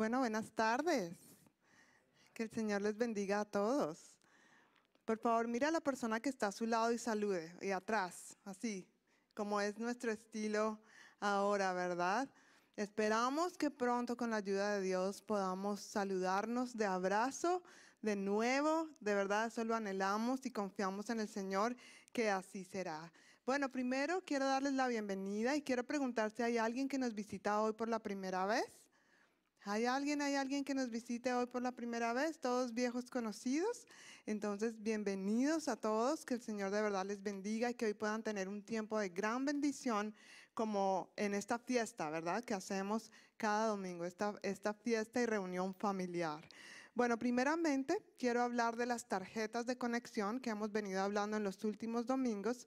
Bueno, buenas tardes. Que el Señor les bendiga a todos. Por favor, mira a la persona que está a su lado y salude, y atrás, así, como es nuestro estilo ahora, ¿verdad? Esperamos que pronto con la ayuda de Dios podamos saludarnos de abrazo de nuevo. De verdad, eso lo anhelamos y confiamos en el Señor que así será. Bueno, primero quiero darles la bienvenida y quiero preguntar si hay alguien que nos visita hoy por la primera vez. ¿Hay alguien, hay alguien que nos visite hoy por la primera vez? Todos viejos conocidos. Entonces, bienvenidos a todos, que el Señor de verdad les bendiga y que hoy puedan tener un tiempo de gran bendición como en esta fiesta, ¿verdad? Que hacemos cada domingo, esta, esta fiesta y reunión familiar. Bueno, primeramente quiero hablar de las tarjetas de conexión que hemos venido hablando en los últimos domingos.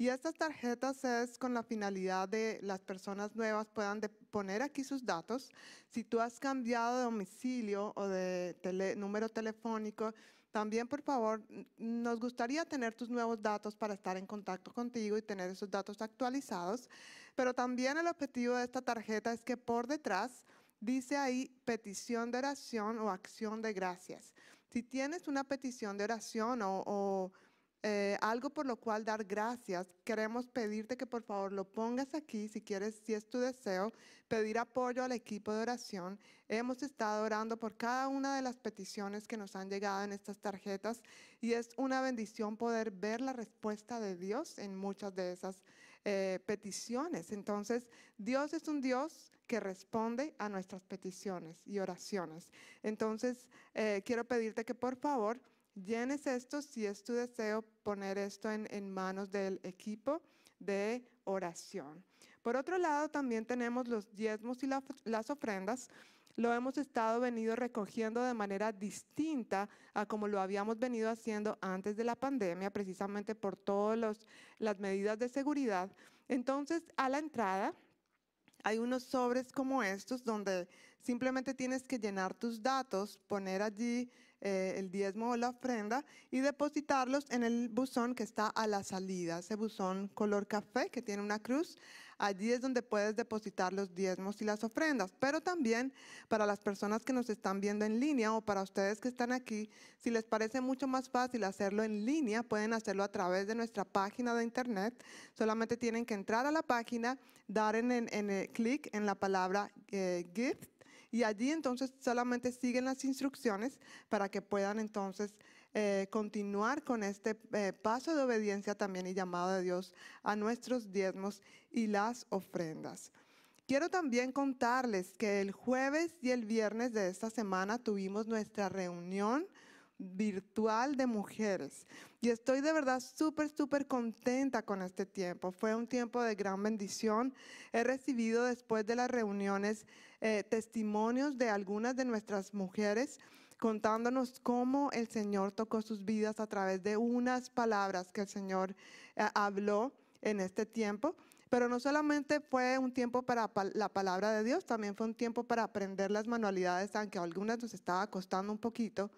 Y estas tarjetas es con la finalidad de las personas nuevas puedan poner aquí sus datos. Si tú has cambiado de domicilio o de número telefónico, también por favor nos gustaría tener tus nuevos datos para estar en contacto contigo y tener esos datos actualizados. Pero también el objetivo de esta tarjeta es que por detrás dice ahí petición de oración o acción de gracias. Si tienes una petición de oración o, o eh, algo por lo cual dar gracias, queremos pedirte que por favor lo pongas aquí, si quieres, si es tu deseo, pedir apoyo al equipo de oración. Hemos estado orando por cada una de las peticiones que nos han llegado en estas tarjetas y es una bendición poder ver la respuesta de Dios en muchas de esas eh, peticiones. Entonces, Dios es un Dios que responde a nuestras peticiones y oraciones. Entonces, eh, quiero pedirte que por favor llenes esto, si es tu deseo, poner esto en, manos del equipo de oración. Por otro lado, también tenemos los diezmos y las ofrendas. Lo hemos estado venido recogiendo de manera distinta a como lo habíamos venido haciendo antes de la pandemia, precisamente por todas las medidas de seguridad. Entonces, a la entrada hay unos sobres como estos donde simplemente tienes que llenar tus datos, poner allí eh, el diezmo o la ofrenda y depositarlos en el buzón que está a la salida, ese buzón color café que tiene una cruz. Allí es donde puedes depositar los diezmos y las ofrendas. Pero también para las personas que nos están viendo en línea o para ustedes que están aquí, si les parece mucho más fácil hacerlo en línea, pueden hacerlo a través de nuestra página de internet. Solamente tienen que entrar a la página, dar en, en, clic en la palabra eh, gift y allí entonces solamente siguen las instrucciones para que puedan entonces eh, continuar con este eh, paso de obediencia también y llamado de Dios a nuestros diezmos y las ofrendas. Quiero también contarles que el jueves y el viernes de esta semana tuvimos nuestra reunión virtual de mujeres. Y estoy de verdad súper, súper contenta con este tiempo. Fue un tiempo de gran bendición. He recibido después de las reuniones eh, testimonios de algunas de nuestras mujeres contándonos cómo el Señor tocó sus vidas a través de unas palabras que el Señor eh, habló en este tiempo. Pero no solamente fue un tiempo para la palabra de Dios, también fue un tiempo para aprender las manualidades, aunque algunas nos estaba costando un poquito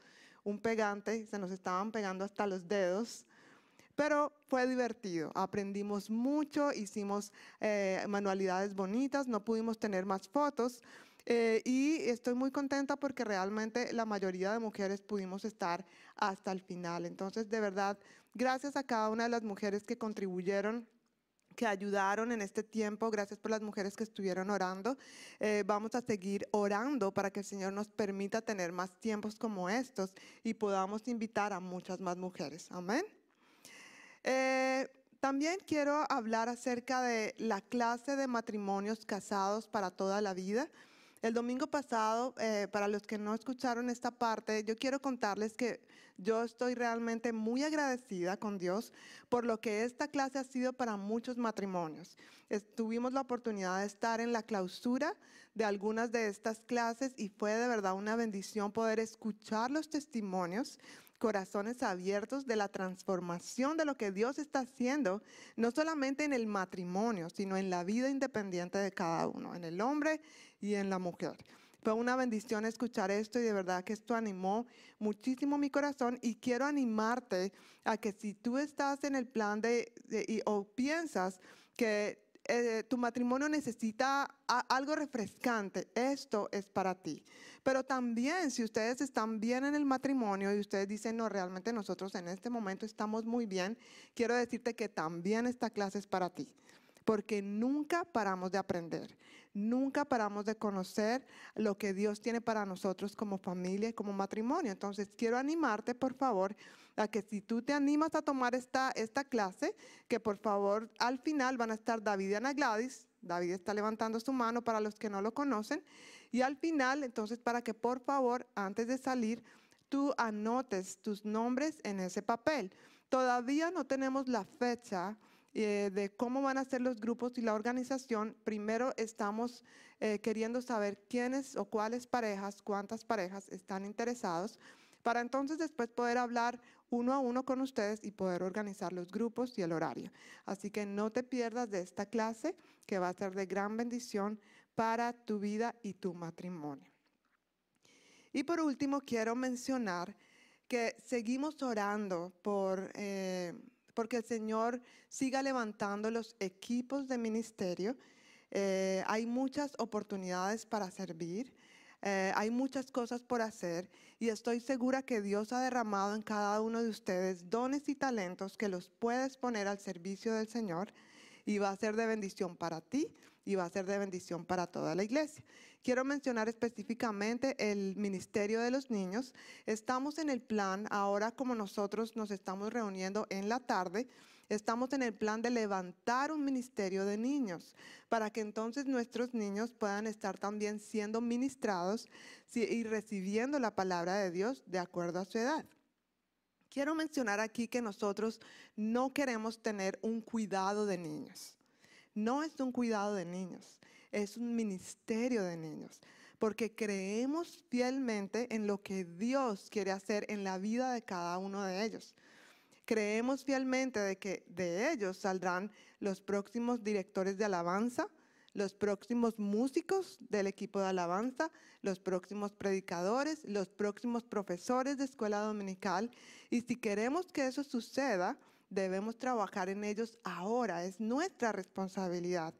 un pegante, se nos estaban pegando hasta los dedos, pero fue divertido. Aprendimos mucho, hicimos eh, manualidades bonitas, no pudimos tener más fotos. Eh, y estoy muy contenta porque realmente la mayoría de mujeres pudimos estar hasta el final. Entonces, de verdad, gracias a cada una de las mujeres que contribuyeron que ayudaron en este tiempo. Gracias por las mujeres que estuvieron orando. Eh, vamos a seguir orando para que el Señor nos permita tener más tiempos como estos y podamos invitar a muchas más mujeres. Amén. Eh, también quiero hablar acerca de la clase de matrimonios casados para toda la vida. El domingo pasado, eh, para los que no escucharon esta parte, yo quiero contarles que yo estoy realmente muy agradecida con Dios por lo que esta clase ha sido para muchos matrimonios. Tuvimos la oportunidad de estar en la clausura de algunas de estas clases y fue de verdad una bendición poder escuchar los testimonios corazones abiertos de la transformación de lo que Dios está haciendo, no solamente en el matrimonio, sino en la vida independiente de cada uno, en el hombre y en la mujer. Fue una bendición escuchar esto y de verdad que esto animó muchísimo mi corazón y quiero animarte a que si tú estás en el plan de, o piensas que eh, tu matrimonio necesita algo refrescante, esto es para ti. Pero también si ustedes están bien en el matrimonio y ustedes dicen, no, realmente nosotros en este momento estamos muy bien, quiero decirte que también esta clase es para ti porque nunca paramos de aprender, nunca paramos de conocer lo que Dios tiene para nosotros como familia y como matrimonio. Entonces, quiero animarte, por favor, a que si tú te animas a tomar esta, esta clase, que por favor al final van a estar David y Ana Gladys. David está levantando su mano para los que no lo conocen. Y al final, entonces, para que por favor, antes de salir, tú anotes tus nombres en ese papel. Todavía no tenemos la fecha eh, de cómo van a ser los grupos y la organización, primero estamos eh, queriendo saber quiénes o cuáles parejas, cuántas parejas están interesados, para entonces después poder hablar uno a uno con ustedes y poder organizar los grupos y el horario. Así que no te pierdas de esta clase que va a ser de gran bendición para tu vida y tu matrimonio. Y por último, quiero mencionar que seguimos orando por... Eh, porque el Señor siga levantando los equipos de ministerio. Eh, hay muchas oportunidades para servir. Eh, hay muchas cosas por hacer y estoy segura que Dios ha derramado en cada uno de ustedes dones y talentos que los puedes poner al servicio del Señor y va a ser de bendición para ti y va a ser de bendición para toda la iglesia. Quiero mencionar específicamente el Ministerio de los Niños. Estamos en el plan, ahora como nosotros nos estamos reuniendo en la tarde, estamos en el plan de levantar un ministerio de niños para que entonces nuestros niños puedan estar también siendo ministrados y recibiendo la palabra de Dios de acuerdo a su edad. Quiero mencionar aquí que nosotros no queremos tener un cuidado de niños. No es un cuidado de niños es un ministerio de niños, porque creemos fielmente en lo que Dios quiere hacer en la vida de cada uno de ellos. Creemos fielmente de que de ellos saldrán los próximos directores de alabanza, los próximos músicos del equipo de alabanza, los próximos predicadores, los próximos profesores de escuela dominical. Y si queremos que eso suceda, debemos trabajar en ellos ahora. Es nuestra responsabilidad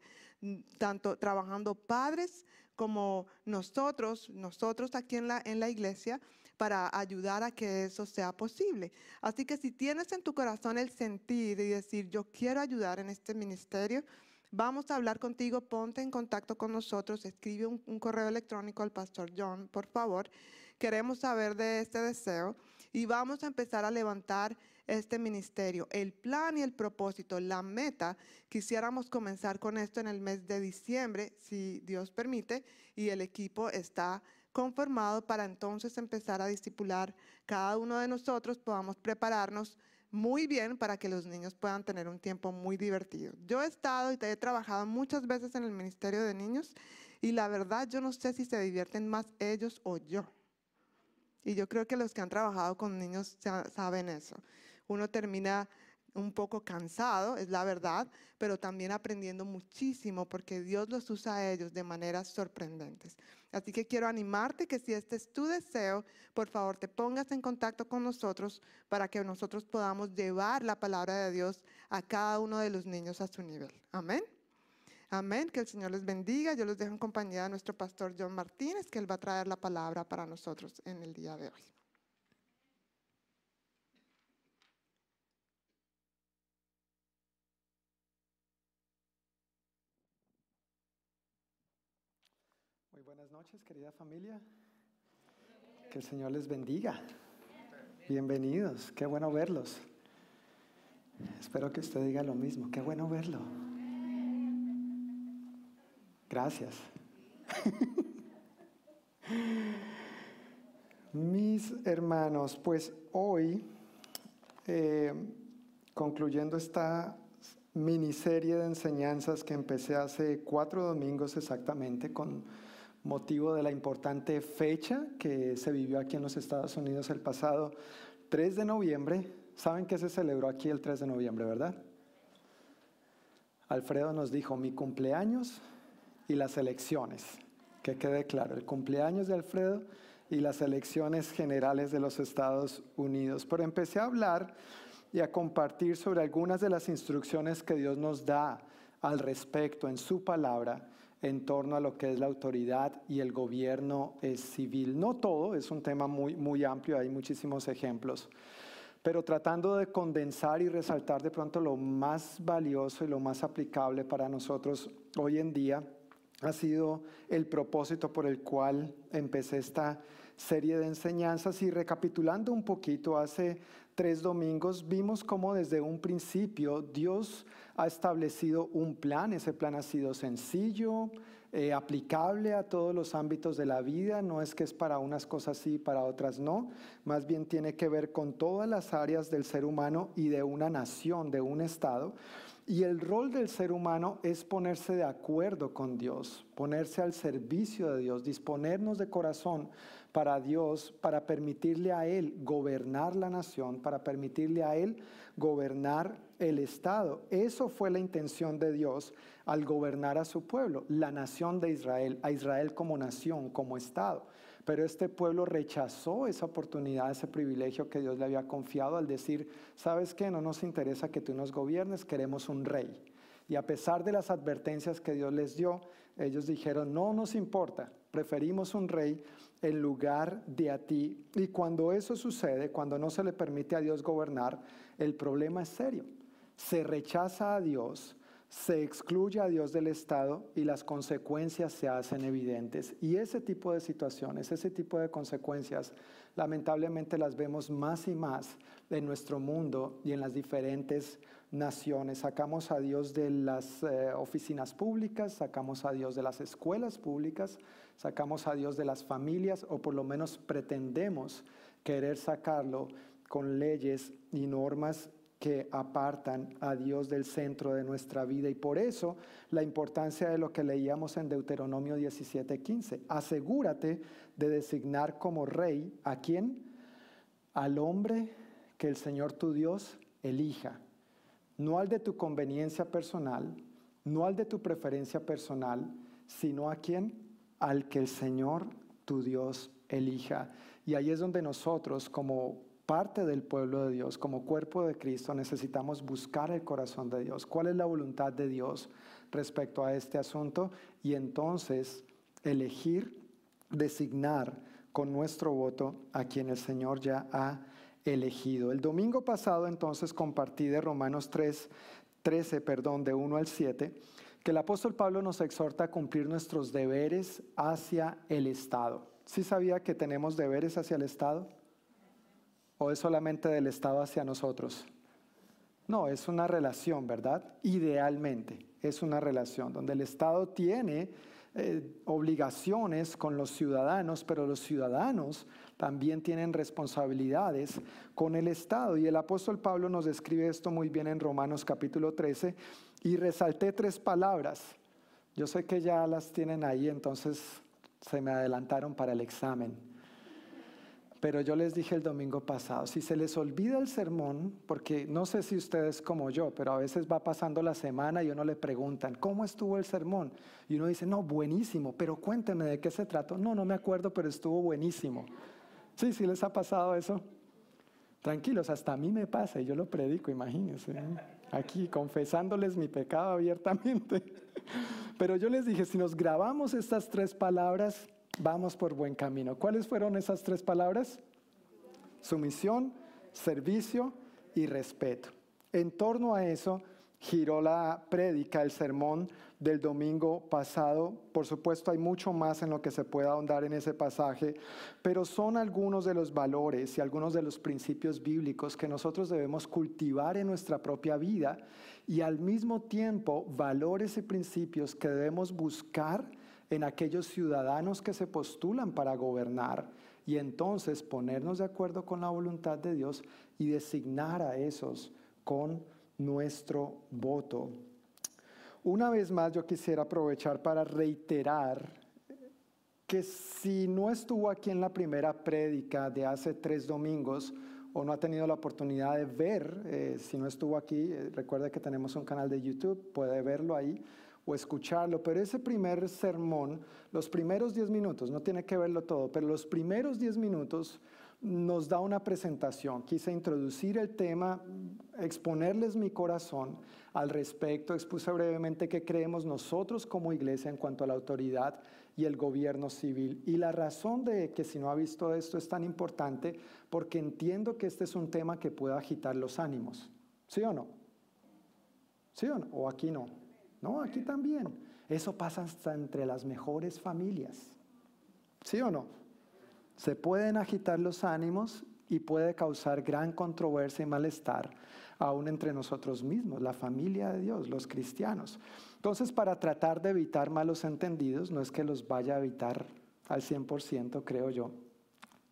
tanto trabajando padres como nosotros, nosotros aquí en la, en la iglesia, para ayudar a que eso sea posible. Así que si tienes en tu corazón el sentir y decir, yo quiero ayudar en este ministerio, vamos a hablar contigo, ponte en contacto con nosotros, escribe un, un correo electrónico al pastor John, por favor. Queremos saber de este deseo y vamos a empezar a levantar este ministerio. El plan y el propósito, la meta, quisiéramos comenzar con esto en el mes de diciembre, si Dios permite, y el equipo está conformado para entonces empezar a discipular cada uno de nosotros, podamos prepararnos muy bien para que los niños puedan tener un tiempo muy divertido. Yo he estado y he trabajado muchas veces en el Ministerio de Niños y la verdad yo no sé si se divierten más ellos o yo. Y yo creo que los que han trabajado con niños saben eso uno termina un poco cansado, es la verdad, pero también aprendiendo muchísimo porque Dios los usa a ellos de maneras sorprendentes. Así que quiero animarte que si este es tu deseo, por favor te pongas en contacto con nosotros para que nosotros podamos llevar la palabra de Dios a cada uno de los niños a su nivel. Amén. Amén. Que el Señor les bendiga. Yo los dejo en compañía de nuestro pastor John Martínez, que él va a traer la palabra para nosotros en el día de hoy. buenas querida familia. Que el Señor les bendiga. Bienvenidos, qué bueno verlos. Espero que usted diga lo mismo, qué bueno verlo. Gracias. Mis hermanos, pues hoy, eh, concluyendo esta miniserie de enseñanzas que empecé hace cuatro domingos exactamente con motivo de la importante fecha que se vivió aquí en los Estados Unidos el pasado 3 de noviembre. ¿Saben qué se celebró aquí el 3 de noviembre, verdad? Alfredo nos dijo mi cumpleaños y las elecciones. Que quede claro, el cumpleaños de Alfredo y las elecciones generales de los Estados Unidos. Pero empecé a hablar y a compartir sobre algunas de las instrucciones que Dios nos da al respecto en su palabra en torno a lo que es la autoridad y el gobierno eh, civil. No todo, es un tema muy, muy amplio, hay muchísimos ejemplos, pero tratando de condensar y resaltar de pronto lo más valioso y lo más aplicable para nosotros hoy en día, ha sido el propósito por el cual empecé esta serie de enseñanzas y recapitulando un poquito, hace tres domingos vimos cómo desde un principio Dios ha establecido un plan, ese plan ha sido sencillo, eh, aplicable a todos los ámbitos de la vida, no es que es para unas cosas sí y para otras no, más bien tiene que ver con todas las áreas del ser humano y de una nación, de un Estado. Y el rol del ser humano es ponerse de acuerdo con Dios, ponerse al servicio de Dios, disponernos de corazón para Dios, para permitirle a Él gobernar la nación, para permitirle a Él gobernar el Estado. Eso fue la intención de Dios al gobernar a su pueblo, la nación de Israel, a Israel como nación, como Estado. Pero este pueblo rechazó esa oportunidad, ese privilegio que Dios le había confiado al decir, ¿sabes qué? No nos interesa que tú nos gobiernes, queremos un rey. Y a pesar de las advertencias que Dios les dio, ellos dijeron, no nos importa, preferimos un rey en lugar de a ti. Y cuando eso sucede, cuando no se le permite a Dios gobernar, el problema es serio. Se rechaza a Dios, se excluye a Dios del Estado y las consecuencias se hacen evidentes. Y ese tipo de situaciones, ese tipo de consecuencias, lamentablemente las vemos más y más en nuestro mundo y en las diferentes naciones. Sacamos a Dios de las eh, oficinas públicas, sacamos a Dios de las escuelas públicas, sacamos a Dios de las familias o por lo menos pretendemos querer sacarlo con leyes y normas que apartan a Dios del centro de nuestra vida. Y por eso la importancia de lo que leíamos en Deuteronomio 17:15. Asegúrate de designar como rey a quién? Al hombre que el Señor tu Dios elija. No al de tu conveniencia personal, no al de tu preferencia personal, sino a quién? Al que el Señor tu Dios elija. Y ahí es donde nosotros como parte del pueblo de Dios, como cuerpo de Cristo, necesitamos buscar el corazón de Dios. ¿Cuál es la voluntad de Dios respecto a este asunto? Y entonces elegir, designar con nuestro voto a quien el Señor ya ha elegido. El domingo pasado entonces compartí de Romanos 3, 13, perdón, de 1 al 7, que el apóstol Pablo nos exhorta a cumplir nuestros deberes hacia el Estado. ¿Sí sabía que tenemos deberes hacia el Estado? ¿O es solamente del Estado hacia nosotros? No, es una relación, ¿verdad? Idealmente, es una relación donde el Estado tiene eh, obligaciones con los ciudadanos, pero los ciudadanos también tienen responsabilidades con el Estado. Y el apóstol Pablo nos describe esto muy bien en Romanos capítulo 13 y resalté tres palabras. Yo sé que ya las tienen ahí, entonces se me adelantaron para el examen. Pero yo les dije el domingo pasado, si se les olvida el sermón, porque no sé si ustedes como yo, pero a veces va pasando la semana y uno le preguntan, ¿cómo estuvo el sermón? Y uno dice, no, buenísimo, pero cuénteme de qué se trató. No, no me acuerdo, pero estuvo buenísimo. Sí, sí les ha pasado eso. Tranquilos, hasta a mí me pasa y yo lo predico, imagínense. Aquí confesándoles mi pecado abiertamente. Pero yo les dije, si nos grabamos estas tres palabras, vamos por buen camino. ¿Cuáles fueron esas tres palabras? Sumisión, servicio y respeto. En torno a eso giró la prédica, el sermón del domingo pasado. Por supuesto, hay mucho más en lo que se puede ahondar en ese pasaje, pero son algunos de los valores y algunos de los principios bíblicos que nosotros debemos cultivar en nuestra propia vida y al mismo tiempo valores y principios que debemos buscar en aquellos ciudadanos que se postulan para gobernar y entonces ponernos de acuerdo con la voluntad de Dios y designar a esos con nuestro voto. Una vez más yo quisiera aprovechar para reiterar que si no estuvo aquí en la primera prédica de hace tres domingos o no ha tenido la oportunidad de ver, eh, si no estuvo aquí, eh, recuerde que tenemos un canal de YouTube, puede verlo ahí o escucharlo, pero ese primer sermón, los primeros 10 minutos, no tiene que verlo todo, pero los primeros 10 minutos nos da una presentación. Quise introducir el tema, exponerles mi corazón al respecto, expuse brevemente qué creemos nosotros como iglesia en cuanto a la autoridad y el gobierno civil. Y la razón de que si no ha visto esto es tan importante, porque entiendo que este es un tema que puede agitar los ánimos. ¿Sí o no? ¿Sí o no? ¿O aquí no? No, aquí también. Eso pasa hasta entre las mejores familias. ¿Sí o no? Se pueden agitar los ánimos y puede causar gran controversia y malestar aún entre nosotros mismos, la familia de Dios, los cristianos. Entonces, para tratar de evitar malos entendidos, no es que los vaya a evitar al 100%, creo yo,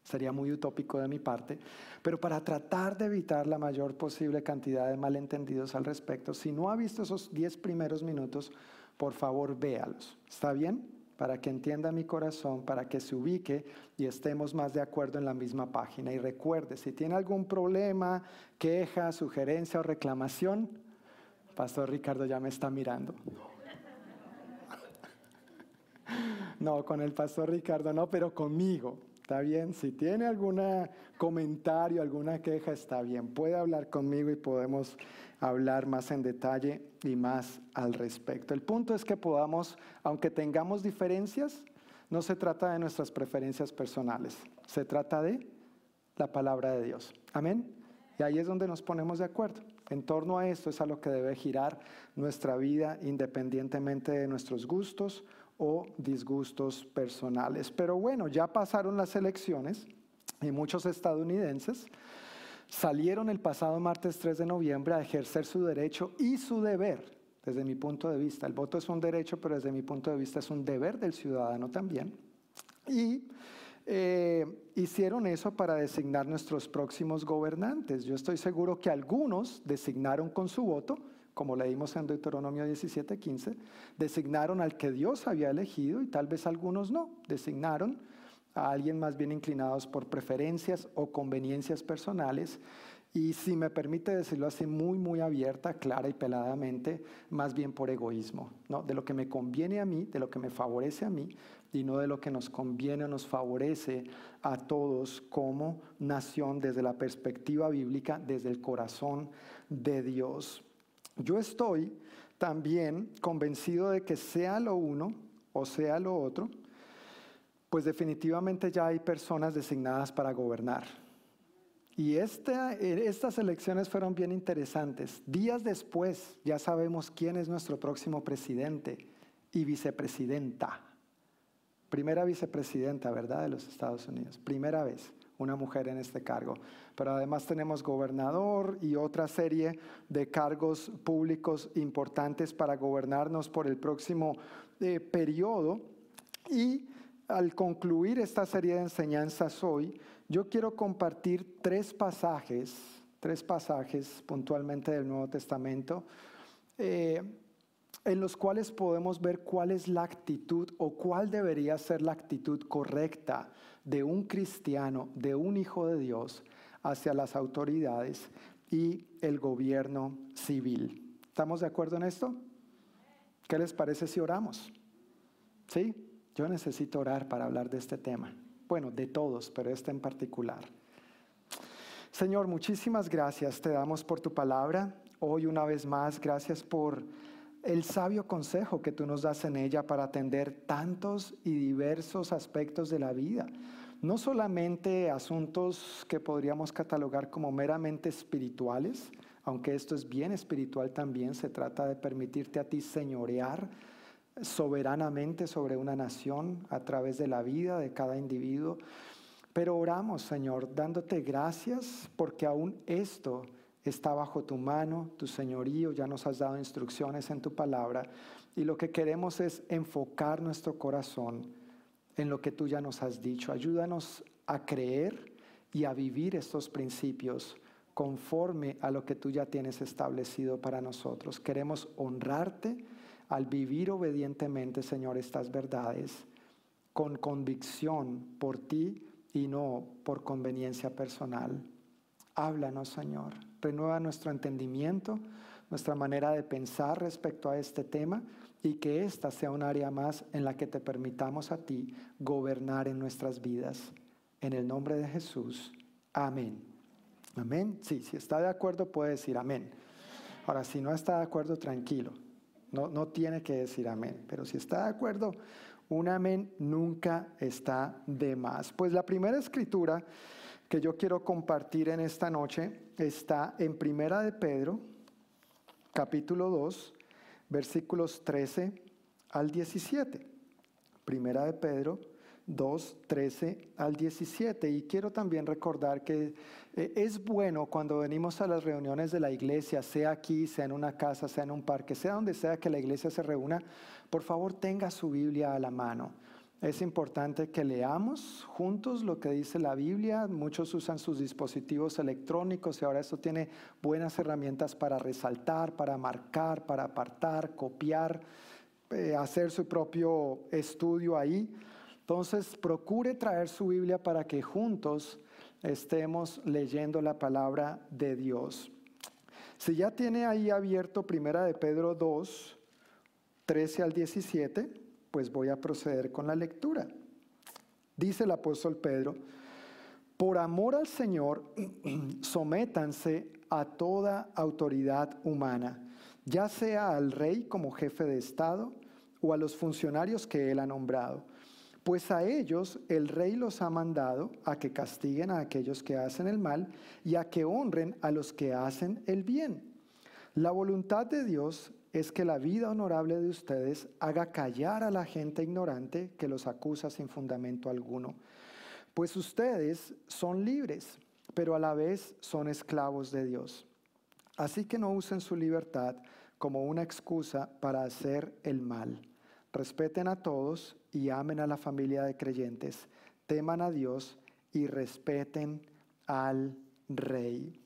sería muy utópico de mi parte, pero para tratar de evitar la mayor posible cantidad de malentendidos al respecto, si no ha visto esos 10 primeros minutos, por favor véalos. ¿Está bien? Para que entienda mi corazón, para que se ubique y estemos más de acuerdo en la misma página. Y recuerde, si tiene algún problema, queja, sugerencia o reclamación, Pastor Ricardo ya me está mirando. No, con el Pastor Ricardo no, pero conmigo. ¿Está bien? Si tiene algún comentario, alguna queja, está bien. Puede hablar conmigo y podemos hablar más en detalle y más al respecto. El punto es que podamos, aunque tengamos diferencias, no se trata de nuestras preferencias personales, se trata de la palabra de Dios. Amén. Y ahí es donde nos ponemos de acuerdo. En torno a esto es a lo que debe girar nuestra vida independientemente de nuestros gustos o disgustos personales. Pero bueno, ya pasaron las elecciones y muchos estadounidenses salieron el pasado martes 3 de noviembre a ejercer su derecho y su deber, desde mi punto de vista. El voto es un derecho, pero desde mi punto de vista es un deber del ciudadano también. Y eh, hicieron eso para designar nuestros próximos gobernantes. Yo estoy seguro que algunos designaron con su voto, como leímos en Deuteronomio 17:15, designaron al que Dios había elegido y tal vez algunos no, designaron a alguien más bien inclinados por preferencias o conveniencias personales y si me permite decirlo así muy muy abierta, clara y peladamente, más bien por egoísmo, ¿no? De lo que me conviene a mí, de lo que me favorece a mí y no de lo que nos conviene o nos favorece a todos como nación desde la perspectiva bíblica, desde el corazón de Dios. Yo estoy también convencido de que sea lo uno o sea lo otro, pues definitivamente ya hay personas designadas para gobernar. Y estas elecciones fueron bien interesantes. Días después ya sabemos quién es nuestro próximo presidente y vicepresidenta. Primera vicepresidenta, ¿verdad? De los Estados Unidos. Primera vez una mujer en este cargo. Pero además tenemos gobernador y otra serie de cargos públicos importantes para gobernarnos por el próximo eh, periodo. Y al concluir esta serie de enseñanzas hoy, yo quiero compartir tres pasajes, tres pasajes puntualmente del Nuevo Testamento. Eh, en los cuales podemos ver cuál es la actitud o cuál debería ser la actitud correcta de un cristiano, de un hijo de Dios hacia las autoridades y el gobierno civil. ¿Estamos de acuerdo en esto? ¿Qué les parece si oramos? ¿Sí? Yo necesito orar para hablar de este tema. Bueno, de todos, pero este en particular. Señor, muchísimas gracias te damos por tu palabra. Hoy una vez más, gracias por el sabio consejo que tú nos das en ella para atender tantos y diversos aspectos de la vida. No solamente asuntos que podríamos catalogar como meramente espirituales, aunque esto es bien espiritual también, se trata de permitirte a ti señorear soberanamente sobre una nación a través de la vida de cada individuo. Pero oramos, Señor, dándote gracias porque aún esto está bajo tu mano, tu señorío, ya nos has dado instrucciones en tu palabra y lo que queremos es enfocar nuestro corazón en lo que tú ya nos has dicho. Ayúdanos a creer y a vivir estos principios conforme a lo que tú ya tienes establecido para nosotros. Queremos honrarte al vivir obedientemente, Señor, estas verdades con convicción por ti y no por conveniencia personal. Háblanos, Señor renueva nuestro entendimiento, nuestra manera de pensar respecto a este tema y que esta sea un área más en la que te permitamos a ti gobernar en nuestras vidas. En el nombre de Jesús. Amén. Amén. Sí, si está de acuerdo puede decir amén. Ahora, si no está de acuerdo, tranquilo. No, no tiene que decir amén. Pero si está de acuerdo, un amén nunca está de más. Pues la primera escritura que yo quiero compartir en esta noche está en Primera de Pedro, capítulo 2, versículos 13 al 17. Primera de Pedro 2, 13 al 17. Y quiero también recordar que eh, es bueno cuando venimos a las reuniones de la iglesia, sea aquí, sea en una casa, sea en un parque, sea donde sea que la iglesia se reúna, por favor tenga su Biblia a la mano. Es importante que leamos juntos lo que dice la Biblia. Muchos usan sus dispositivos electrónicos y ahora esto tiene buenas herramientas para resaltar, para marcar, para apartar, copiar, eh, hacer su propio estudio ahí. Entonces, procure traer su Biblia para que juntos estemos leyendo la palabra de Dios. Si ya tiene ahí abierto Primera de Pedro 2, 13 al 17, pues voy a proceder con la lectura. Dice el apóstol Pedro, por amor al Señor, sométanse a toda autoridad humana, ya sea al rey como jefe de Estado o a los funcionarios que él ha nombrado, pues a ellos el rey los ha mandado a que castiguen a aquellos que hacen el mal y a que honren a los que hacen el bien. La voluntad de Dios es que la vida honorable de ustedes haga callar a la gente ignorante que los acusa sin fundamento alguno. Pues ustedes son libres, pero a la vez son esclavos de Dios. Así que no usen su libertad como una excusa para hacer el mal. Respeten a todos y amen a la familia de creyentes. Teman a Dios y respeten al rey.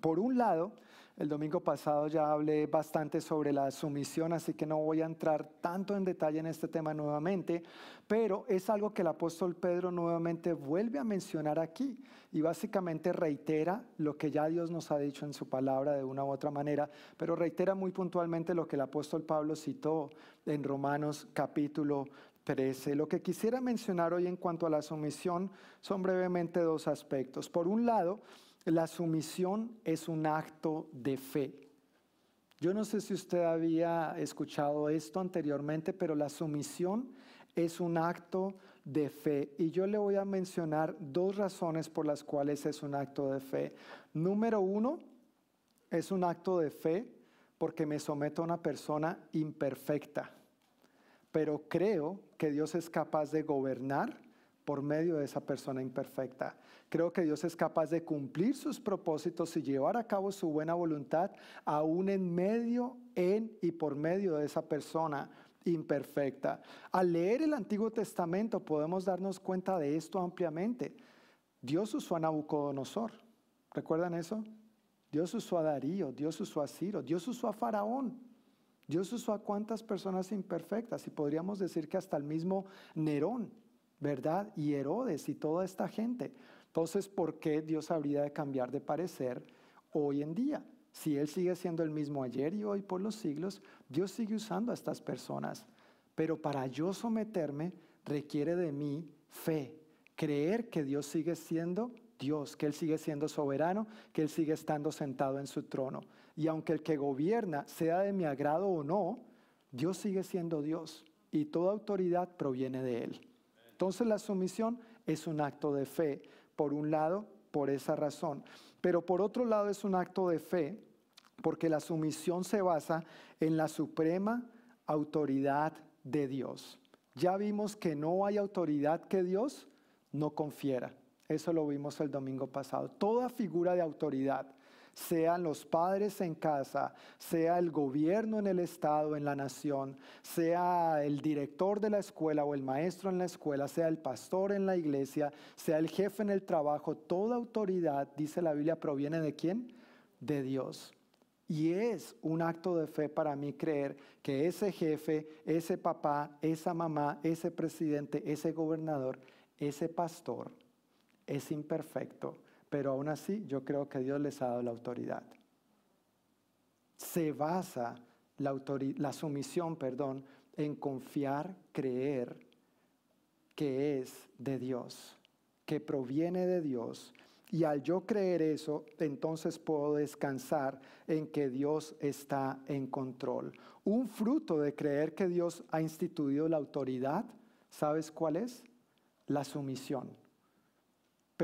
Por un lado, el domingo pasado ya hablé bastante sobre la sumisión, así que no voy a entrar tanto en detalle en este tema nuevamente, pero es algo que el apóstol Pedro nuevamente vuelve a mencionar aquí y básicamente reitera lo que ya Dios nos ha dicho en su palabra de una u otra manera, pero reitera muy puntualmente lo que el apóstol Pablo citó en Romanos capítulo 13. Lo que quisiera mencionar hoy en cuanto a la sumisión son brevemente dos aspectos. Por un lado, la sumisión es un acto de fe. Yo no sé si usted había escuchado esto anteriormente, pero la sumisión es un acto de fe. Y yo le voy a mencionar dos razones por las cuales es un acto de fe. Número uno, es un acto de fe porque me someto a una persona imperfecta, pero creo que Dios es capaz de gobernar por medio de esa persona imperfecta. Creo que Dios es capaz de cumplir sus propósitos y llevar a cabo su buena voluntad aún en medio, en y por medio de esa persona imperfecta. Al leer el Antiguo Testamento podemos darnos cuenta de esto ampliamente. Dios usó a Nabucodonosor. ¿Recuerdan eso? Dios usó a Darío, Dios usó a Ciro, Dios usó a Faraón. Dios usó a cuántas personas imperfectas y podríamos decir que hasta el mismo Nerón ¿verdad? Y Herodes y toda esta gente. Entonces, ¿por qué Dios habría de cambiar de parecer hoy en día? Si Él sigue siendo el mismo ayer y hoy por los siglos, Dios sigue usando a estas personas. Pero para yo someterme requiere de mí fe, creer que Dios sigue siendo Dios, que Él sigue siendo soberano, que Él sigue estando sentado en su trono. Y aunque el que gobierna sea de mi agrado o no, Dios sigue siendo Dios y toda autoridad proviene de Él. Entonces la sumisión es un acto de fe, por un lado, por esa razón, pero por otro lado es un acto de fe porque la sumisión se basa en la suprema autoridad de Dios. Ya vimos que no hay autoridad que Dios no confiera. Eso lo vimos el domingo pasado. Toda figura de autoridad sean los padres en casa, sea el gobierno en el estado, en la nación, sea el director de la escuela o el maestro en la escuela, sea el pastor en la iglesia, sea el jefe en el trabajo, toda autoridad, dice la Biblia, proviene de quién? De Dios. Y es un acto de fe para mí creer que ese jefe, ese papá, esa mamá, ese presidente, ese gobernador, ese pastor es imperfecto, pero aún así yo creo que Dios les ha dado la autoridad. Se basa la, la sumisión, perdón, en confiar, creer que es de Dios, que proviene de Dios. Y al yo creer eso, entonces puedo descansar en que Dios está en control. Un fruto de creer que Dios ha instituido la autoridad, ¿sabes cuál es? La sumisión.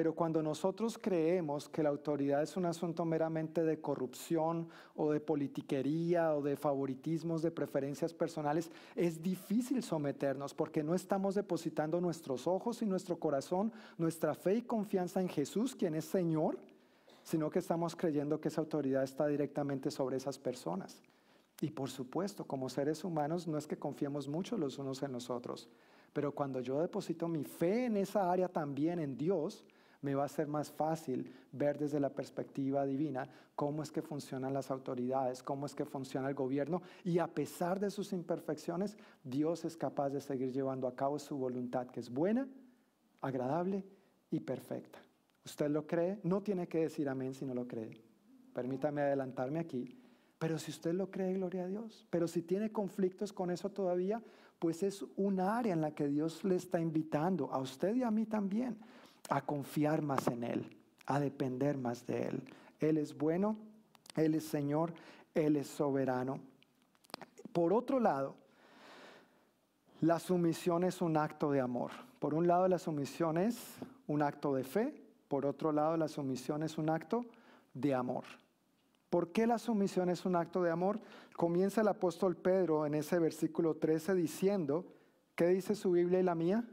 Pero cuando nosotros creemos que la autoridad es un asunto meramente de corrupción o de politiquería o de favoritismos, de preferencias personales, es difícil someternos porque no estamos depositando nuestros ojos y nuestro corazón, nuestra fe y confianza en Jesús, quien es Señor, sino que estamos creyendo que esa autoridad está directamente sobre esas personas. Y por supuesto, como seres humanos, no es que confiemos mucho los unos en los otros, pero cuando yo deposito mi fe en esa área también en Dios, me va a ser más fácil ver desde la perspectiva divina cómo es que funcionan las autoridades, cómo es que funciona el gobierno y a pesar de sus imperfecciones, Dios es capaz de seguir llevando a cabo su voluntad que es buena, agradable y perfecta. ¿Usted lo cree? No tiene que decir amén si no lo cree. Permítame adelantarme aquí. Pero si usted lo cree, gloria a Dios. Pero si tiene conflictos con eso todavía, pues es un área en la que Dios le está invitando a usted y a mí también a confiar más en Él, a depender más de Él. Él es bueno, Él es Señor, Él es soberano. Por otro lado, la sumisión es un acto de amor. Por un lado, la sumisión es un acto de fe, por otro lado, la sumisión es un acto de amor. ¿Por qué la sumisión es un acto de amor? Comienza el apóstol Pedro en ese versículo 13 diciendo, ¿qué dice su Biblia y la mía?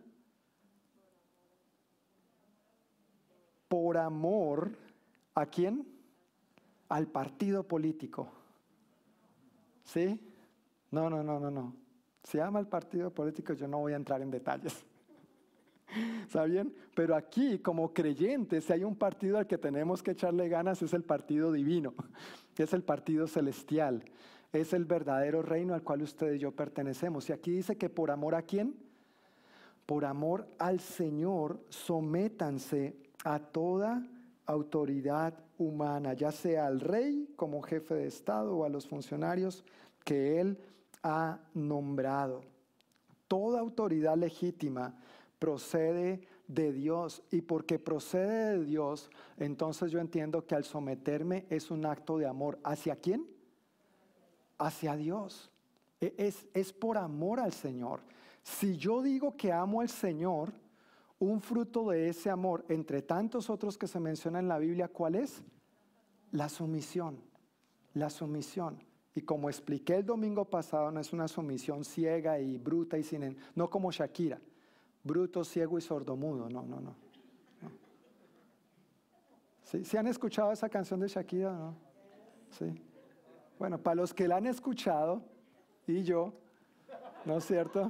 Por amor a quién? Al partido político. ¿Sí? No, no, no, no, no. Se llama el partido político, yo no voy a entrar en detalles. ¿Está bien? Pero aquí, como creyentes, si hay un partido al que tenemos que echarle ganas, es el partido divino, es el partido celestial, es el verdadero reino al cual usted y yo pertenecemos. Y aquí dice que por amor a quién? Por amor al Señor, sométanse a toda autoridad humana, ya sea al rey como jefe de Estado o a los funcionarios que él ha nombrado. Toda autoridad legítima procede de Dios y porque procede de Dios, entonces yo entiendo que al someterme es un acto de amor. ¿Hacia quién? Hacia Dios. E-, es, es por amor al Señor. Si yo digo que amo al Señor, un fruto de ese amor, entre tantos otros que se mencionan en la Biblia, ¿cuál es? La sumisión, la sumisión. Y como expliqué el domingo pasado, no es una sumisión ciega y bruta y sin... No como Shakira, bruto, ciego y sordomudo, no, no, no. ¿Sí? han escuchado esa canción de Shakira? No? Sí. Bueno, para los que la han escuchado, y yo, ¿no es cierto?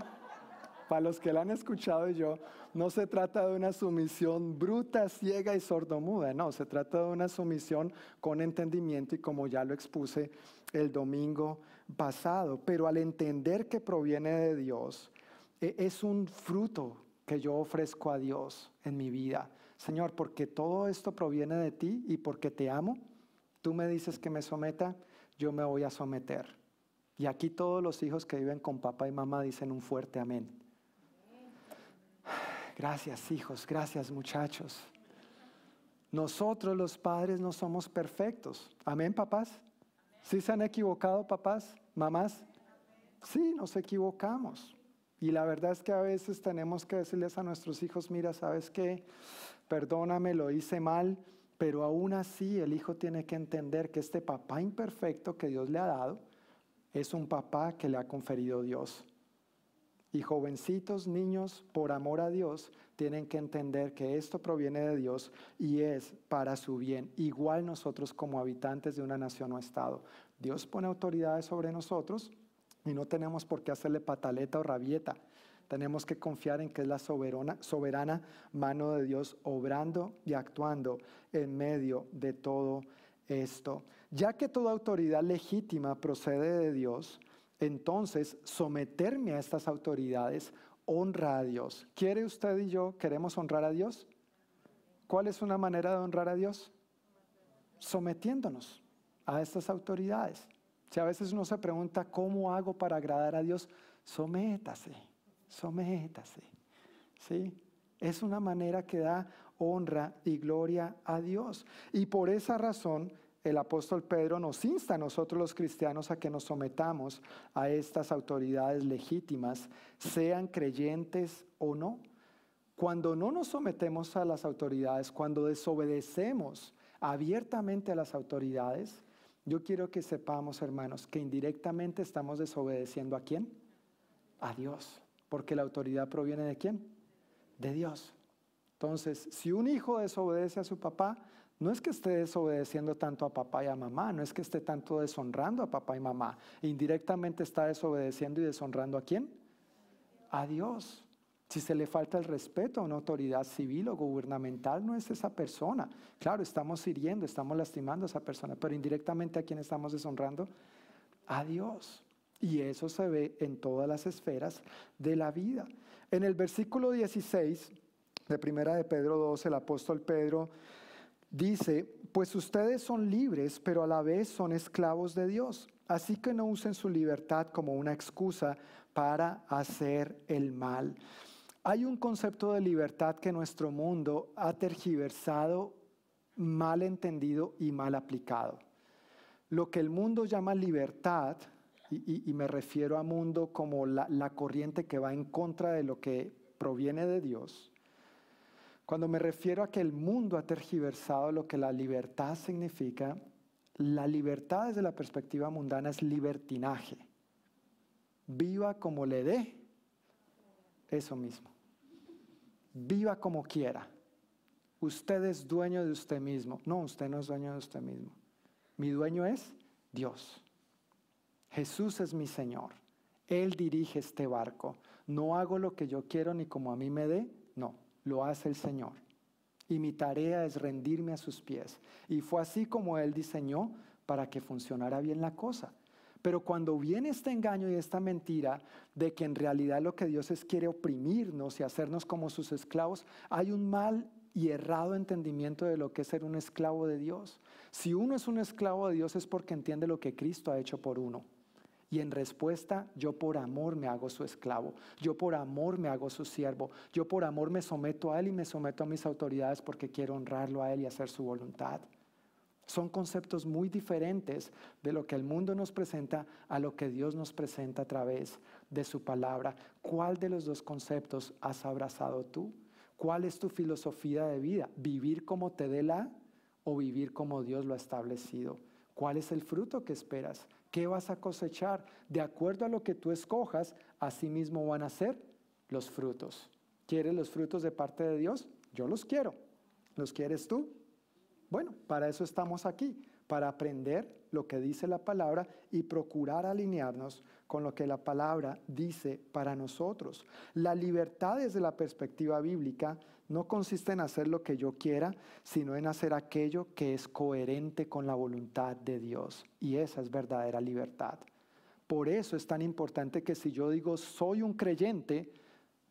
Para los que la han escuchado y yo, no se trata de una sumisión bruta, ciega y sordomuda, no, se trata de una sumisión con entendimiento y como ya lo expuse el domingo pasado. Pero al entender que proviene de Dios, e, es un fruto que yo ofrezco a Dios en mi vida. Señor, porque todo esto proviene de ti y porque te amo, tú me dices que me someta, yo me voy a someter. Y aquí todos los hijos que viven con papá y mamá dicen un fuerte amén. Gracias hijos, gracias muchachos. Nosotros los padres no somos perfectos. Amén, papás. ¿Sí se han equivocado, papás, mamás? Sí, nos equivocamos. Y la verdad es que a veces tenemos que decirles a nuestros hijos, mira, ¿sabes qué? Perdóname, lo hice mal, pero aún así el hijo tiene que entender que este papá imperfecto que Dios le ha dado es un papá que le ha conferido Dios. Y jovencitos, niños, por amor a Dios, tienen que entender que esto proviene de Dios y es para su bien. Igual nosotros como habitantes de una nación o estado. Dios pone autoridades sobre nosotros y no tenemos por qué hacerle pataleta o rabieta. Tenemos que confiar en que es la soberana, soberana mano de Dios obrando y actuando en medio de todo esto. Ya que toda autoridad legítima procede de Dios, entonces someterme a estas autoridades honra a Dios. ¿Quiere usted y yo, queremos honrar a Dios? ¿Cuál es una manera de honrar a Dios? Sometiéndonos a estas autoridades. Si a veces uno se pregunta, ¿cómo hago para agradar a Dios? Sométase, sométase. ¿Sí? Es una manera que da honra y gloria a Dios. Y por esa razón el apóstol Pedro nos insta a nosotros los cristianos a que nos sometamos a estas autoridades legítimas, sean creyentes o no. Cuando no nos sometemos a las autoridades, cuando desobedecemos abiertamente a las autoridades, yo quiero que sepamos, hermanos, que indirectamente estamos desobedeciendo a quién? A Dios. Porque la autoridad proviene de quién? De Dios. Entonces, si un hijo desobedece a su papá, no es que esté desobedeciendo tanto a papá y a mamá, no es que esté tanto deshonrando a papá y mamá. Indirectamente está desobedeciendo y deshonrando a quién? A Dios. Si se le falta el respeto a una autoridad civil o gubernamental, no es esa persona. Claro, estamos hiriendo, estamos lastimando a esa persona, pero indirectamente a quién estamos deshonrando? A Dios. Y eso se ve en todas las esferas de la vida. En el versículo 16 de Primera de Pedro 2, el apóstol Pedro dice, pues ustedes son libres, pero a la vez son esclavos de Dios. Así que no usen su libertad como una excusa para hacer el mal. Hay un concepto de libertad que nuestro mundo ha tergiversado, mal entendido y mal aplicado. Lo que el mundo llama libertad, y, me refiero a mundo como la corriente que va en contra de lo que proviene de Dios, cuando me refiero a que el mundo ha tergiversado lo que la libertad significa, la libertad desde la perspectiva mundana es libertinaje. Viva como le dé, eso mismo. Viva como quiera. Usted es dueño de usted mismo. No, usted no es dueño de usted mismo. Mi dueño es Dios. Jesús es mi Señor. Él dirige este barco. No hago lo que yo quiero ni como a mí me dé. Lo hace el Señor. Y mi tarea es rendirme a sus pies. Y fue así como Él diseñó para que funcionara bien la cosa. Pero cuando viene este engaño y esta mentira de que en realidad lo que Dios es quiere oprimirnos y hacernos como sus esclavos, hay un mal y errado entendimiento de lo que es ser un esclavo de Dios. Si uno es un esclavo de Dios es porque entiende lo que Cristo ha hecho por uno. Y en respuesta, yo por amor me hago su esclavo, yo por amor me hago su siervo, yo por amor me someto a Él y me someto a mis autoridades porque quiero honrarlo a Él y hacer su voluntad. Son conceptos muy diferentes de lo que el mundo nos presenta a lo que Dios nos presenta a través de su palabra. ¿Cuál de los dos conceptos has abrazado tú? ¿Cuál es tu filosofía de vida? ¿Vivir como te dé la o vivir como Dios lo ha establecido? ¿Cuál es el fruto que esperas? ¿Qué vas a cosechar? De acuerdo a lo que tú escojas, así mismo van a ser los frutos. ¿Quieres los frutos de parte de Dios? Yo los quiero. ¿Los quieres tú? Bueno, para eso estamos aquí, para aprender lo que dice la palabra y procurar alinearnos con lo que la palabra dice para nosotros. La libertad desde la perspectiva bíblica no consiste en hacer lo que yo quiera, sino en hacer aquello que es coherente con la voluntad de Dios. Y esa es verdadera libertad. Por eso es tan importante que si yo digo soy un creyente,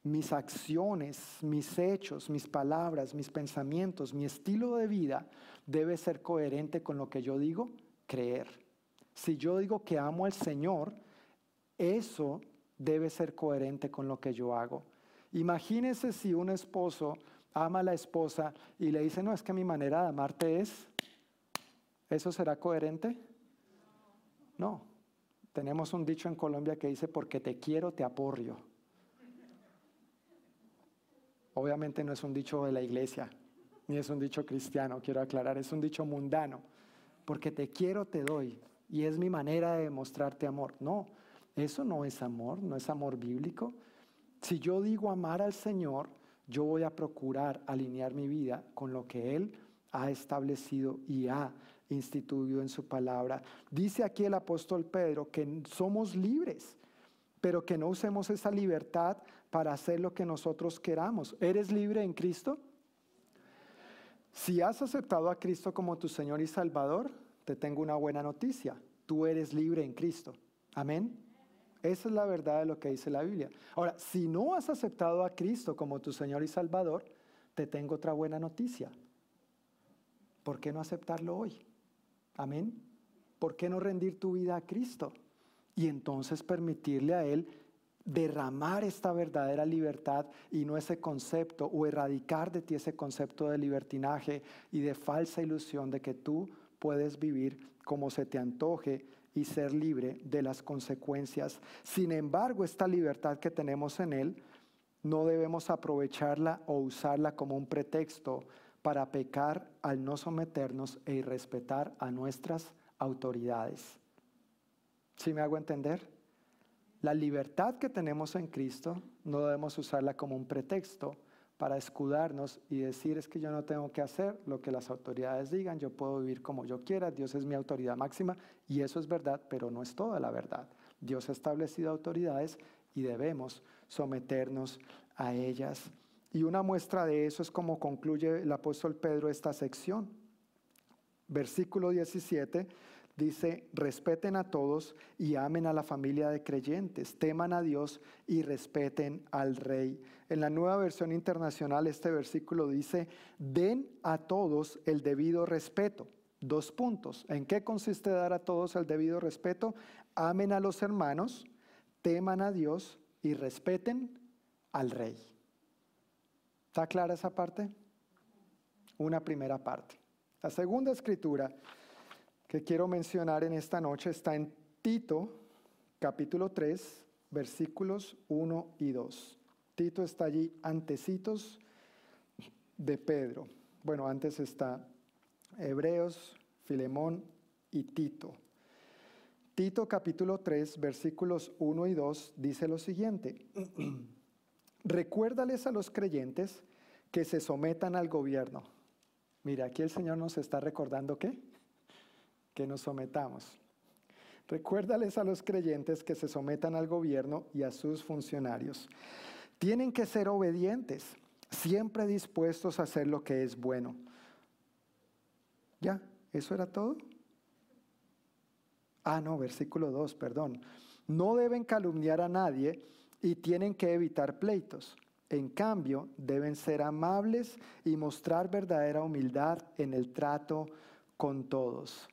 mis acciones, mis hechos, mis palabras, mis pensamientos, mi estilo de vida debe ser coherente con lo que yo digo, creer. Si yo digo que amo al Señor, eso debe ser coherente con lo que yo hago. Imagínese si un esposo ama a la esposa y le dice, no, es que mi manera de amarte es, ¿eso será coherente? No. Tenemos un dicho en Colombia que dice, porque te quiero, te aporrio. Obviamente no es un dicho de la iglesia, ni es un dicho cristiano, quiero aclarar, es un dicho mundano. Porque te quiero, te doy. Y es mi manera de mostrarte amor. No, eso no es amor, no es amor bíblico. Si yo digo amar al Señor, yo voy a procurar alinear mi vida con lo que Él ha establecido y ha instituido en su palabra. Dice aquí el apóstol Pedro que somos libres, pero que no usemos esa libertad para hacer lo que nosotros queramos. ¿Eres libre en Cristo? Si has aceptado a Cristo como tu Señor y Salvador, te tengo una buena noticia. Tú eres libre en Cristo. Amén. Esa es la verdad de lo que dice la Biblia. Ahora, si no has aceptado a Cristo como tu Señor y Salvador, te tengo otra buena noticia. ¿Por qué no aceptarlo hoy? Amén. ¿por qué no rendir tu vida a Cristo? Y entonces permitirle a Él derramar esta verdadera libertad y no ese concepto o erradicar de ti ese concepto de libertinaje y de falsa ilusión de que tú puedes vivir como se te antoje y ser libre de las consecuencias. Sin embargo, esta libertad que tenemos en Él, no debemos aprovecharla o usarla como un pretexto para pecar al no someternos e irrespetar a nuestras autoridades. ¿Sí me hago entender? La libertad que tenemos en Cristo no debemos usarla como un pretexto para escudarnos y decir es que yo no tengo que hacer lo que las autoridades digan, yo puedo vivir como yo quiera, Dios es mi autoridad máxima y eso es verdad, pero no es toda la verdad. Dios ha establecido autoridades y debemos someternos a ellas. Y una muestra de eso es como concluye el apóstol Pedro esta sección. Versículo 17 dice, respeten a todos y amen a la familia de creyentes, teman a Dios y respeten al rey. En la nueva versión internacional este versículo dice, den a todos el debido respeto. Dos puntos. ¿En qué consiste dar a todos el debido respeto? Amen a los hermanos, teman a Dios y respeten al rey. ¿Está clara esa parte? Una primera parte. La segunda escritura que quiero mencionar en esta noche está en Tito, capítulo 3, versículos 1 y 2. Tito está allí antecitos de Pedro. Bueno, antes está Hebreos, Filemón y Tito. Tito capítulo 3, versículos 1 y 2 dice lo siguiente. Recuérdales a los creyentes que se sometan al gobierno. Mira, aquí el Señor nos está recordando qué? Que nos sometamos. Recuérdales a los creyentes que se sometan al gobierno y a sus funcionarios. Tienen que ser obedientes, siempre dispuestos a hacer lo que es bueno. ¿Ya? ¿Eso era todo? Ah, no, versículo 2, perdón. No deben calumniar a nadie y tienen que evitar pleitos. En cambio, deben ser amables y mostrar verdadera humildad en el trato con todos.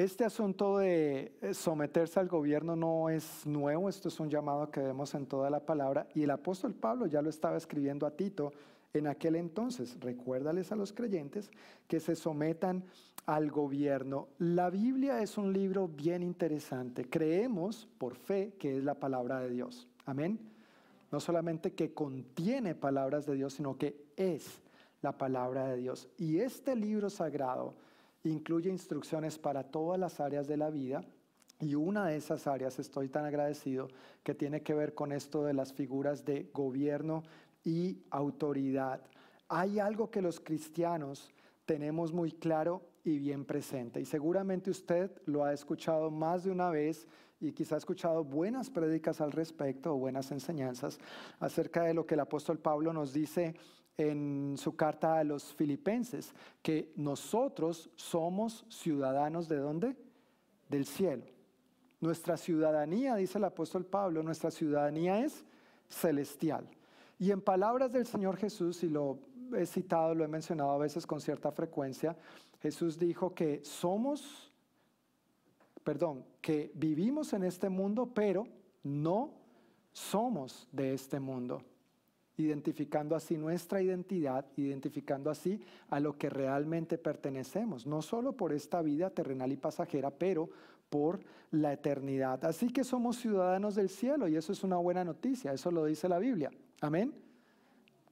Este asunto de eh, someterse al gobierno no es nuevo, esto es un llamado que vemos en toda la palabra y el apóstol Pablo ya lo estaba escribiendo a Tito en aquel entonces. Recuérdales a los creyentes que se sometan al gobierno. La Biblia es un libro bien interesante. Creemos por fe que es la palabra de Dios. Amén. No solamente que contiene palabras de Dios, sino que es la palabra de Dios. Y este libro sagrado incluye instrucciones para todas las áreas de la vida y una de esas áreas, estoy tan agradecido, que tiene que ver con esto de las figuras de gobierno y autoridad. Hay algo que los cristianos tenemos muy claro y bien presente. Y seguramente usted lo ha escuchado más de una vez y quizá ha escuchado buenas prédicas al respecto o buenas enseñanzas acerca de lo que el apóstol Pablo nos dice en su carta a los filipenses, que nosotros somos ciudadanos de dónde? Del cielo. Nuestra ciudadanía, dice el apóstol Pablo, nuestra ciudadanía es celestial. Y en palabras del Señor Jesús, y lo he citado, lo he mencionado a veces con cierta frecuencia, Jesús dijo que somos, perdón, que vivimos en este mundo, pero no somos de este mundo identificando así nuestra identidad, identificando así a lo que realmente pertenecemos, no solo por esta vida terrenal y pasajera, pero por la eternidad. Así que somos ciudadanos del cielo y eso es una buena noticia, eso lo dice la Biblia. Amén.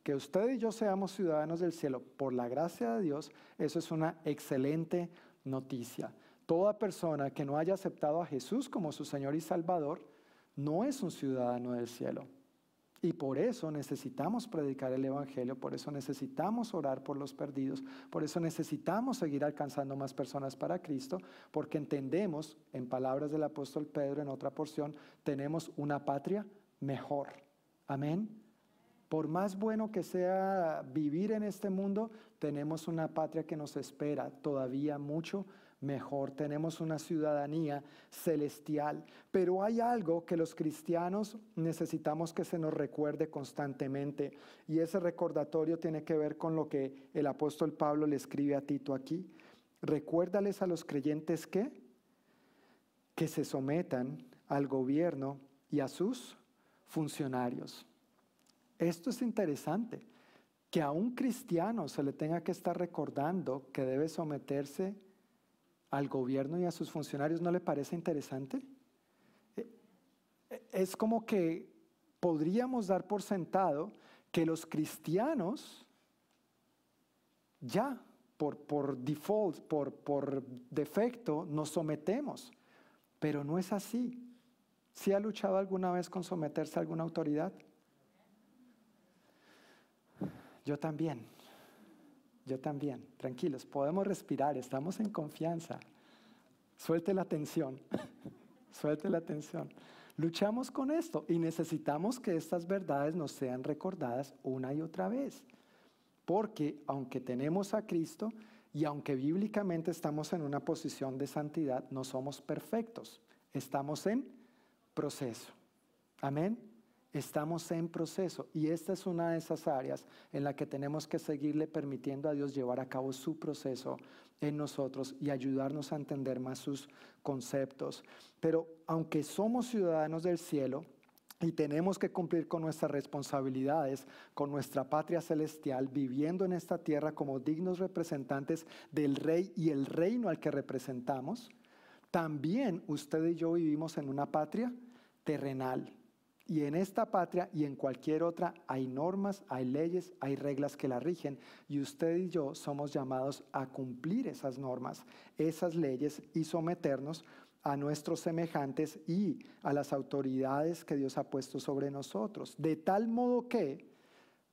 Que usted y yo seamos ciudadanos del cielo por la gracia de Dios, eso es una excelente noticia. Toda persona que no haya aceptado a Jesús como su Señor y Salvador no es un ciudadano del cielo. Y por eso necesitamos predicar el Evangelio, por eso necesitamos orar por los perdidos, por eso necesitamos seguir alcanzando más personas para Cristo, porque entendemos, en palabras del apóstol Pedro en otra porción, tenemos una patria mejor. Amén. Por más bueno que sea vivir en este mundo, tenemos una patria que nos espera todavía mucho mejor, tenemos una ciudadanía celestial. Pero hay algo que los cristianos necesitamos que se nos recuerde constantemente y ese recordatorio tiene que ver con lo que el apóstol Pablo le escribe a Tito aquí. Recuérdales a los creyentes que que se sometan al gobierno y a sus funcionarios. Esto es interesante, que a un cristiano se le tenga que estar recordando que debe someterse al gobierno y a sus funcionarios, ¿no le parece interesante? Eh, eh, es como que podríamos dar por sentado que los cristianos ya por, por default, por, por defecto, nos sometemos, pero no es así. ¿Sí ha luchado alguna vez con someterse a alguna autoridad? Yo también, yo también. Tranquilos, podemos respirar, estamos en confianza. Suelte la tensión, suelte la tensión. Luchamos con esto y necesitamos que estas verdades nos sean recordadas una y otra vez. Porque aunque tenemos a Cristo y aunque bíblicamente estamos en una posición de santidad, no somos perfectos. Estamos en proceso. Amén. Estamos en proceso y esta es una de esas áreas en la que tenemos que seguirle permitiendo a Dios llevar a cabo su proceso en nosotros y ayudarnos a entender más sus conceptos. Pero aunque somos ciudadanos del cielo y tenemos que cumplir con nuestras responsabilidades, con nuestra patria celestial, viviendo en esta tierra como dignos representantes del rey y el reino al que representamos, también usted y yo vivimos en una patria terrenal y en esta patria y en cualquier otra hay normas, hay leyes, hay reglas que la rigen. Y usted y yo somos llamados a cumplir esas normas, esas leyes y someternos a nuestros semejantes y a las autoridades que Dios ha puesto sobre nosotros. De tal modo que,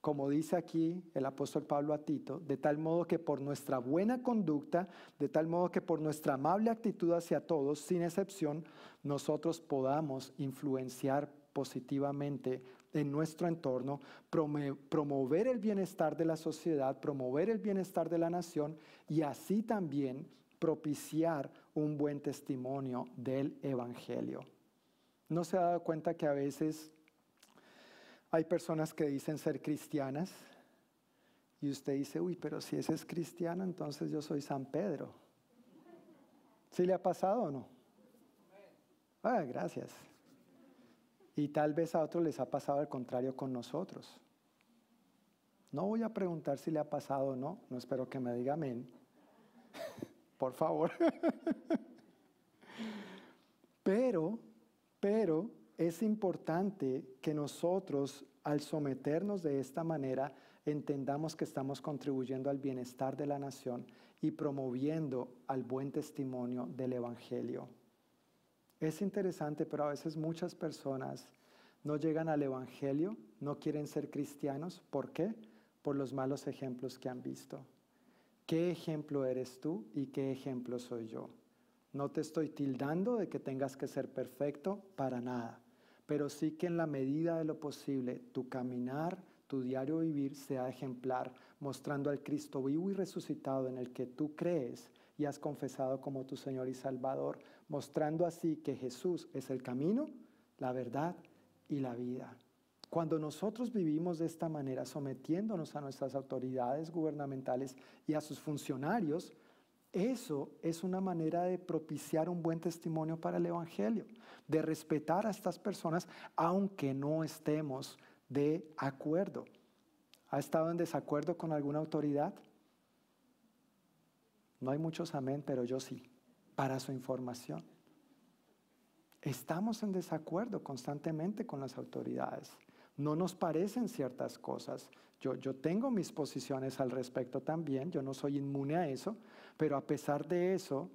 como dice aquí el apóstol Pablo a Tito, de tal modo que por nuestra buena conducta, de tal modo que por nuestra amable actitud hacia todos, sin excepción, nosotros podamos influenciar positivamente en nuestro entorno, promover el bienestar de la sociedad, promover el bienestar de la nación y así también propiciar un buen testimonio del Evangelio. ¿No se ha dado cuenta que a veces hay personas que dicen ser cristianas y usted dice, uy, pero si ese es cristiano, entonces yo soy San Pedro? ¿Sí le ha pasado o no? Ah, gracias. Y tal vez a otros les ha pasado al contrario con nosotros. No voy a preguntar si le ha pasado o no, no espero que me diga amén. Por favor. pero, pero es importante que nosotros al someternos de esta manera entendamos que estamos contribuyendo al bienestar de la nación y promoviendo al buen testimonio del Evangelio. Es interesante, pero a veces muchas personas no llegan al Evangelio, no quieren ser cristianos. ¿Por qué? Por los malos ejemplos que han visto. ¿Qué ejemplo eres tú y qué ejemplo soy yo? No te estoy tildando de que tengas que ser perfecto para nada, pero sí que en la medida de lo posible tu caminar, tu diario vivir sea ejemplar, mostrando al Cristo vivo y resucitado en el que tú crees y has confesado como tu Señor y Salvador, mostrando así que Jesús es el camino, la verdad y la vida. Cuando nosotros vivimos de esta manera, sometiéndonos a nuestras autoridades gubernamentales y a sus funcionarios, eso es una manera de propiciar un buen testimonio para el Evangelio, de respetar a estas personas aunque no estemos de acuerdo. ¿Ha estado en desacuerdo con alguna autoridad? No hay muchos amén, pero yo sí, para su información. Estamos en desacuerdo constantemente con las autoridades. No nos parecen ciertas cosas. Yo, yo tengo mis posiciones al respecto también, yo no soy inmune a eso, pero a pesar de eso,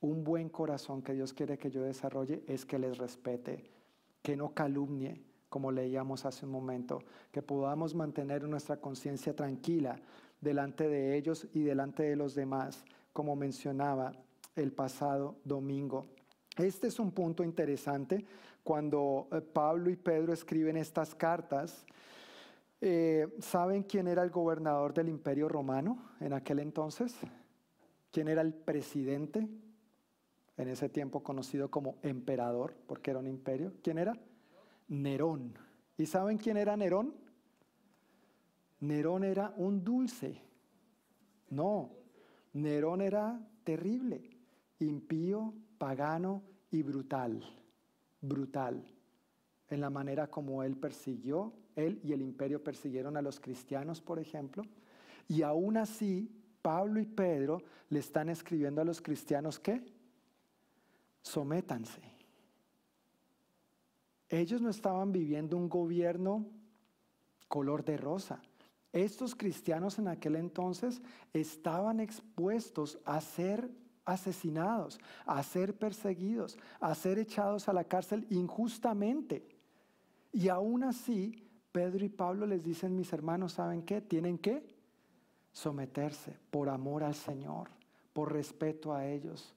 un buen corazón que Dios quiere que yo desarrolle es que les respete, que no calumnie, como leíamos hace un momento, que podamos mantener nuestra conciencia tranquila delante de ellos y delante de los demás, como mencionaba el pasado domingo. Este es un punto interesante cuando eh, Pablo y Pedro escriben estas cartas. Eh, ¿Saben quién era el gobernador del imperio romano en aquel entonces? ¿Quién era el presidente? En ese tiempo conocido como emperador, porque era un imperio. ¿Quién era? Nerón. ¿Y saben quién era Nerón? Nerón era un dulce. No, Nerón era terrible, impío, pagano y brutal, brutal, en la manera como él persiguió, él y el imperio persiguieron a los cristianos, por ejemplo. Y aún así, Pablo y Pedro le están escribiendo a los cristianos que sométanse. Ellos no estaban viviendo un gobierno color de rosa. Estos cristianos en aquel entonces estaban expuestos a ser asesinados, a ser perseguidos, a ser echados a la cárcel injustamente. Y aún así, Pedro y Pablo les dicen, mis hermanos, ¿saben qué? Tienen que someterse por amor al Señor, por respeto a ellos,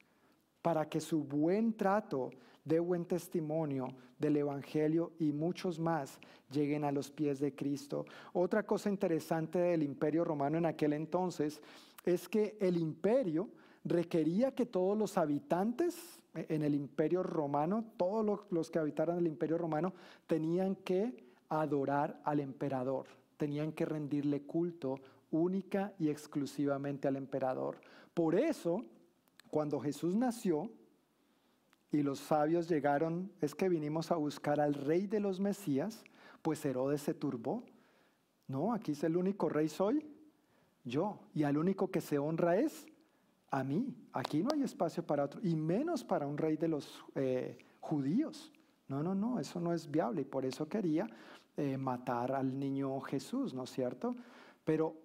para que su buen trato dé buen testimonio del Evangelio y muchos más lleguen a los pies de Cristo. Otra cosa interesante del imperio romano en aquel entonces es que el imperio requería que todos los habitantes en el imperio romano, todos los que habitaran el imperio romano, tenían que adorar al emperador, tenían que rendirle culto única y exclusivamente al emperador. Por eso, cuando Jesús nació y los sabios llegaron, es que vinimos a buscar al rey de los Mesías, pues Herodes se turbó. No, aquí es el único rey soy yo, y al único que se honra es a mí. Aquí no hay espacio para otro, y menos para un rey de los eh, judíos. No, no, no, eso no es viable y por eso quería eh, matar al niño Jesús, ¿no es cierto? Pero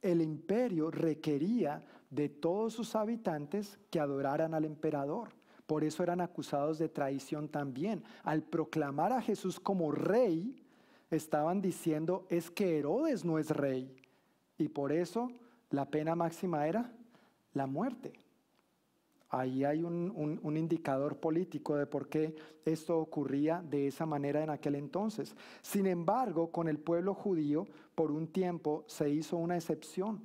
el imperio requería de todos sus habitantes que adoraran al emperador. Por eso eran acusados de traición también. Al proclamar a Jesús como rey, estaban diciendo es que Herodes no es rey. Y por eso la pena máxima era la muerte. Ahí hay un, un, indicador político de por qué esto ocurría de esa manera en aquel entonces. Sin embargo, con el pueblo judío, por un tiempo se hizo una excepción.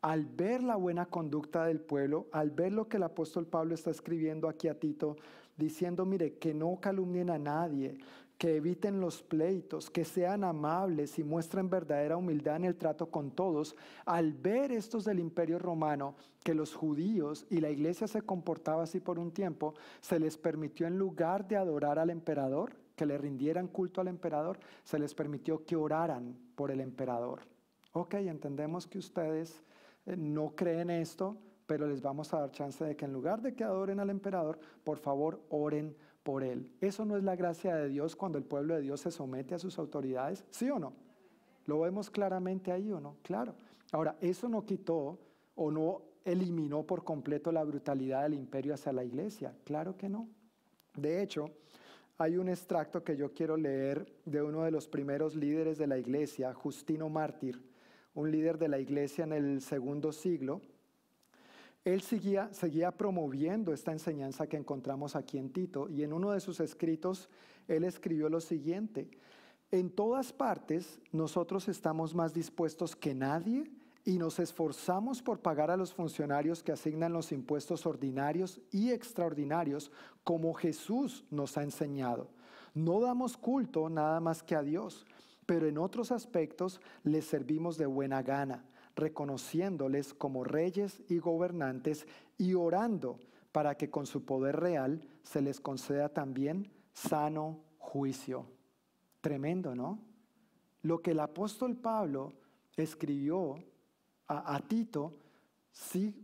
Al ver la buena conducta del pueblo, al ver lo que el apóstol Pablo está escribiendo aquí a Tito, diciendo, mire, que no calumnien a nadie, que eviten los pleitos, que sean amables y muestren verdadera humildad en el trato con todos, al ver estos del imperio romano, que los judíos y la iglesia se comportaba así por un tiempo, se les permitió en lugar de adorar al emperador, que le rindieran culto al emperador, se les permitió que oraran por el emperador. Ok, entendemos que ustedes no creen esto, pero les vamos a dar chance de que en lugar de que adoren al emperador, por favor oren por él. ¿Eso no es la gracia de Dios cuando el pueblo de Dios se somete a sus autoridades? ¿Sí o no? ¿Lo vemos claramente ahí o no? Claro. Ahora, eso no quitó o no eliminó por completo la brutalidad del imperio hacia la iglesia. Claro que no. De hecho, hay un extracto que yo quiero leer de uno de los primeros líderes de la iglesia, Justino Mártir, un líder de la iglesia en el segundo siglo, él seguía, seguía promoviendo esta enseñanza que encontramos aquí en Tito y en uno de sus escritos él escribió lo siguiente, en todas partes nosotros estamos más dispuestos que nadie y nos esforzamos por pagar a los funcionarios que asignan los impuestos ordinarios y extraordinarios como Jesús nos ha enseñado. No damos culto nada más que a Dios, pero en otros aspectos les servimos de buena gana reconociéndoles como reyes y gobernantes y orando para que con su poder real se les conceda también sano juicio. Tremendo, ¿no? Lo que el apóstol Pablo escribió a, Tito,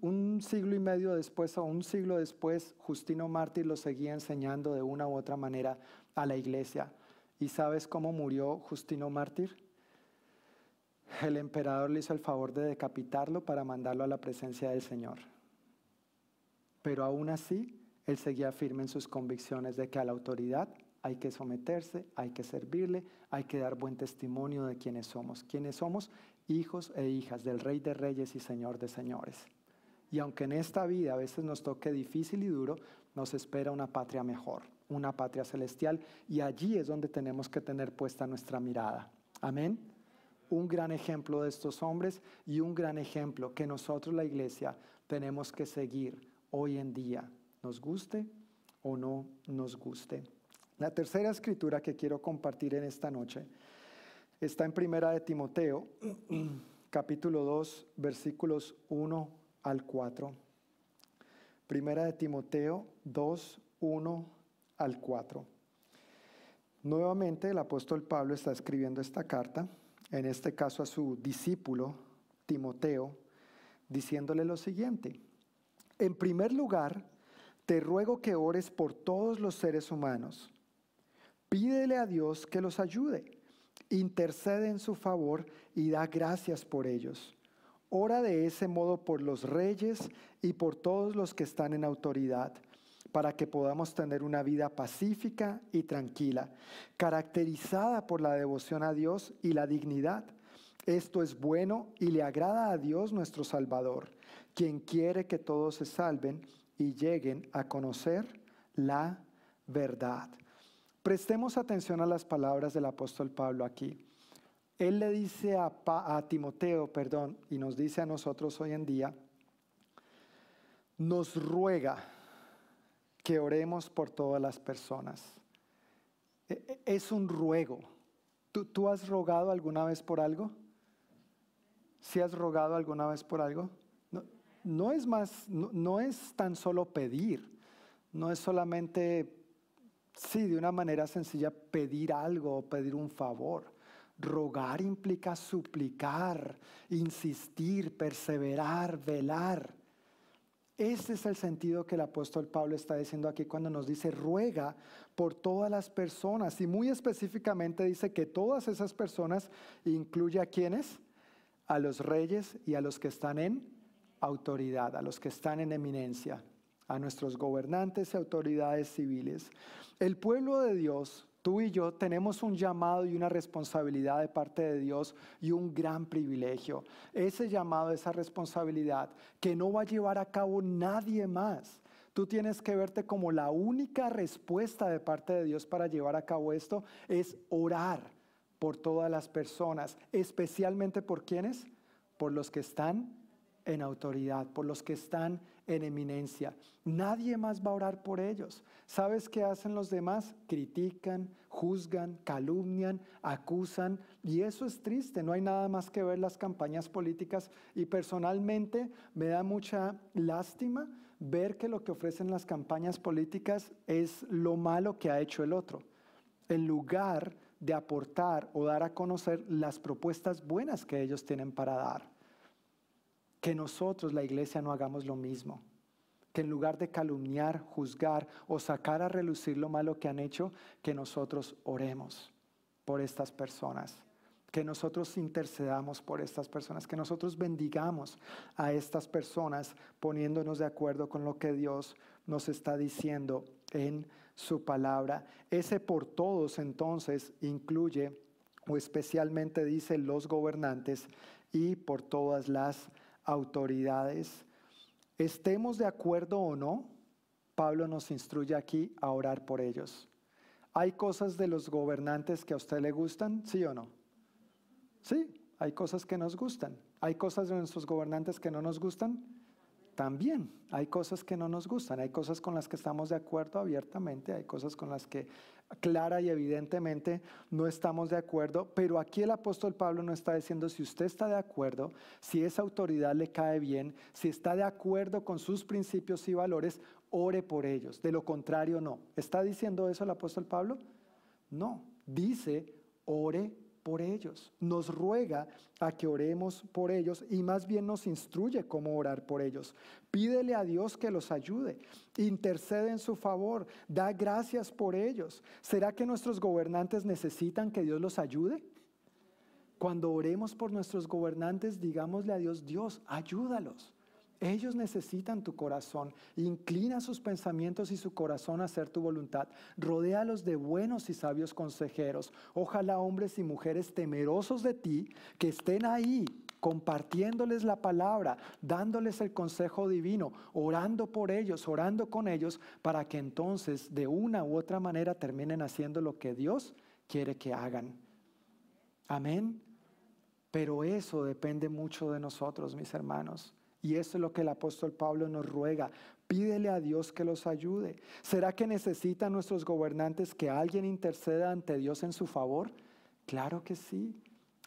un siglo y medio después o un siglo después, Justino Mártir lo seguía enseñando de una u otra manera a la iglesia. ¿Y sabes cómo murió Justino Mártir? el emperador le hizo el favor de decapitarlo para mandarlo a la presencia del Señor. Pero aún así, él seguía firme en sus convicciones de que a la autoridad hay que someterse, hay que servirle, hay que dar buen testimonio de quienes somos. Quienes somos hijos e hijas del Rey de Reyes y Señor de Señores. Y aunque en esta vida a veces nos toque difícil y duro, nos espera una patria mejor, una patria celestial, y allí es donde tenemos que tener puesta nuestra mirada. Amén un gran ejemplo de estos hombres y un gran ejemplo que nosotros la iglesia tenemos que seguir hoy en día, nos guste o no nos guste. La tercera escritura que quiero compartir en esta noche está en Primera de Timoteo, capítulo 2, versículos 1 al 4. Primera de Timoteo 2, 1 al 4. Nuevamente el apóstol Pablo está escribiendo esta carta, en este caso a su discípulo Timoteo, diciéndole lo siguiente. En primer lugar, te ruego que ores por todos los seres humanos. Pídele a Dios que los ayude, intercede en su favor y da gracias por ellos. Ora de ese modo por los reyes y por todos los que están en autoridad, para que podamos tener una vida pacífica y tranquila, caracterizada por la devoción a Dios y la dignidad. Esto es bueno y le agrada a Dios nuestro Salvador, quien quiere que todos se salven y lleguen a conocer la verdad. Prestemos atención a las palabras del apóstol Pablo aquí. Él le dice a, a, Timoteo, perdón, y nos dice a nosotros hoy en día, nos ruega que oremos por todas las personas. E, e, es un ruego. ¿Tú, tú has rogado alguna vez por algo? ¿Si has rogado alguna vez por algo? No, es más, no, no es tan solo pedir, no es solamente Sí, de una manera sencilla, pedir algo, pedir un favor. Rogar implica suplicar, insistir, perseverar, velar. Ese es el sentido que el apóstol Pablo está diciendo aquí cuando nos dice ruega por todas las personas y muy específicamente dice que todas esas personas incluye a quienes, a los reyes y a los que están en autoridad, a los que están en eminencia, a nuestros gobernantes y autoridades civiles. El pueblo de Dios, tú y yo, tenemos un llamado y una responsabilidad de parte de Dios y un gran privilegio. Ese llamado, esa responsabilidad que no va a llevar a cabo nadie más. Tú tienes que verte como la única respuesta de parte de Dios para llevar a cabo esto es orar por todas las personas, especialmente por quienes, por los que están en autoridad, por los que están en eminencia. Nadie más va a orar por ellos. ¿Sabes qué hacen los demás? Critican, juzgan, calumnian, acusan. Y eso es triste. No hay nada más que ver las campañas políticas. Y personalmente me da mucha lástima ver que lo que ofrecen las campañas políticas es lo malo que ha hecho el otro. En lugar de aportar o dar a conocer las propuestas buenas que ellos tienen para dar que nosotros, la iglesia, no hagamos lo mismo. Que en lugar de calumniar, juzgar o sacar a relucir lo malo que han hecho, que nosotros oremos por estas personas. Que nosotros intercedamos por estas personas, que nosotros bendigamos a estas personas poniéndonos de acuerdo con lo que Dios nos está diciendo en su palabra. Ese por todos entonces incluye o especialmente dice los gobernantes y por todas las autoridades. Estemos de acuerdo o no, Pablo nos instruye aquí a orar por ellos. ¿Hay cosas de los gobernantes que a usted le gustan? ¿Sí o no? Sí, hay cosas que nos gustan. ¿Hay cosas de nuestros gobernantes que no nos gustan? También hay cosas que no nos gustan, hay cosas con las que estamos de acuerdo abiertamente, hay cosas con las que clara y evidentemente no estamos de acuerdo, pero aquí el apóstol Pablo no está diciendo si usted está de acuerdo, si esa autoridad le cae bien, si está de acuerdo con sus principios y valores, ore por ellos. De lo contrario, no. ¿Está diciendo eso el apóstol Pablo? No, dice, ore por ellos, nos ruega a que oremos por ellos y más bien nos instruye cómo orar por ellos. Pídele a Dios que los ayude, intercede en su favor, da gracias por ellos. ¿Será que nuestros gobernantes necesitan que Dios los ayude? Cuando oremos por nuestros gobernantes, digámosle a Dios, Dios, ayúdalos. Ellos necesitan tu corazón. Inclina sus pensamientos y su corazón a hacer tu voluntad. Rodéalos de buenos y sabios consejeros. Ojalá hombres y mujeres temerosos de ti que estén ahí compartiéndoles la palabra, dándoles el consejo divino, orando por ellos, orando con ellos, para que entonces de una u otra manera terminen haciendo lo que Dios quiere que hagan. Amén. Pero eso depende mucho de nosotros, mis hermanos. Y eso es lo que el apóstol Pablo nos ruega. Pídele a Dios que los ayude. ¿Será que necesitan nuestros gobernantes que alguien interceda ante Dios en su favor? Claro que sí.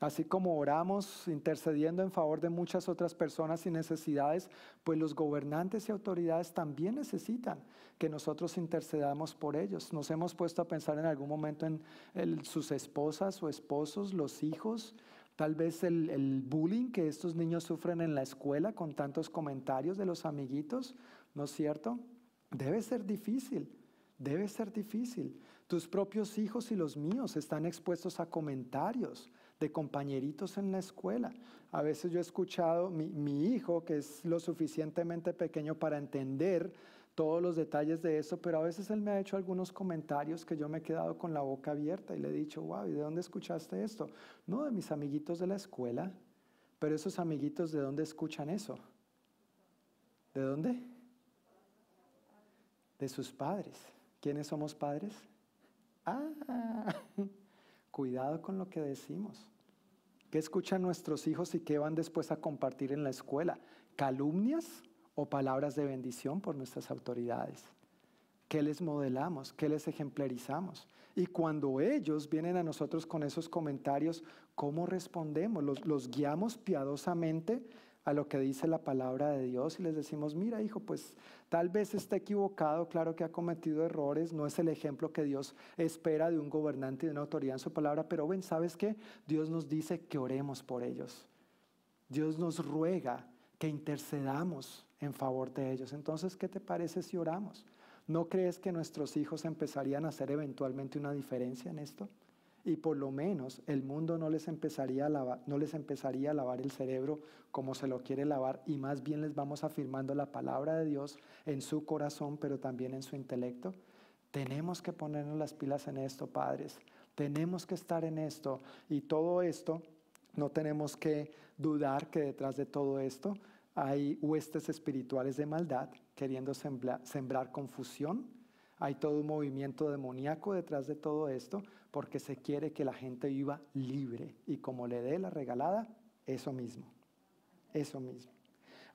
Así como oramos intercediendo en favor de muchas otras personas y necesidades, pues los gobernantes y autoridades también necesitan que nosotros intercedamos por ellos. Nos hemos puesto a pensar en algún momento en sus esposas o esposos, los hijos, tal vez el, el bullying que estos niños sufren en la escuela con tantos comentarios de los amiguitos, ¿no es cierto? Debe ser difícil, debe ser difícil. Tus propios hijos y los míos están expuestos a comentarios de compañeritos en la escuela. A veces yo he escuchado, mi, mi hijo, que es lo suficientemente pequeño para entender todos los detalles de eso, pero a veces él me ha hecho algunos comentarios que yo me he quedado con la boca abierta y le he dicho, wow, ¿y de dónde escuchaste esto? No, de mis amiguitos de la escuela, pero esos amiguitos, ¿de dónde escuchan eso? ¿De dónde? De sus padres. ¿Quiénes somos padres? Ah, cuidado con lo que decimos. ¿Qué escuchan nuestros hijos y qué van después a compartir en la escuela? ¿Calumnias o palabras de bendición por nuestras autoridades? ¿Qué les modelamos? ¿Qué les ejemplarizamos? Y cuando ellos vienen a nosotros con esos comentarios, ¿cómo respondemos? ¿Los, guiamos piadosamente a lo que dice la palabra de Dios y les decimos, mira hijo, pues tal vez esté equivocado, claro que ha cometido errores, no es el ejemplo que Dios espera de un gobernante y de una autoridad en su palabra, pero ven, ¿sabes qué? Dios nos dice que oremos por ellos. Dios nos ruega que intercedamos en favor de ellos. Entonces, ¿qué te parece si oramos? ¿No crees que nuestros hijos empezarían a hacer eventualmente una diferencia en esto? y por lo menos el mundo no les, empezaría a lavar, no les empezaría a lavar el cerebro como se lo quiere lavar y más bien les vamos afirmando la palabra de Dios en su corazón, pero también en su intelecto. Tenemos que ponernos las pilas en esto, padres. Tenemos que estar en esto y todo esto, no tenemos que dudar que detrás de todo esto hay huestes espirituales de maldad queriendo sembrar confusión. Hay todo un movimiento demoníaco detrás de todo esto porque se quiere que la gente viva libre y como le dé la regalada, eso mismo, eso mismo.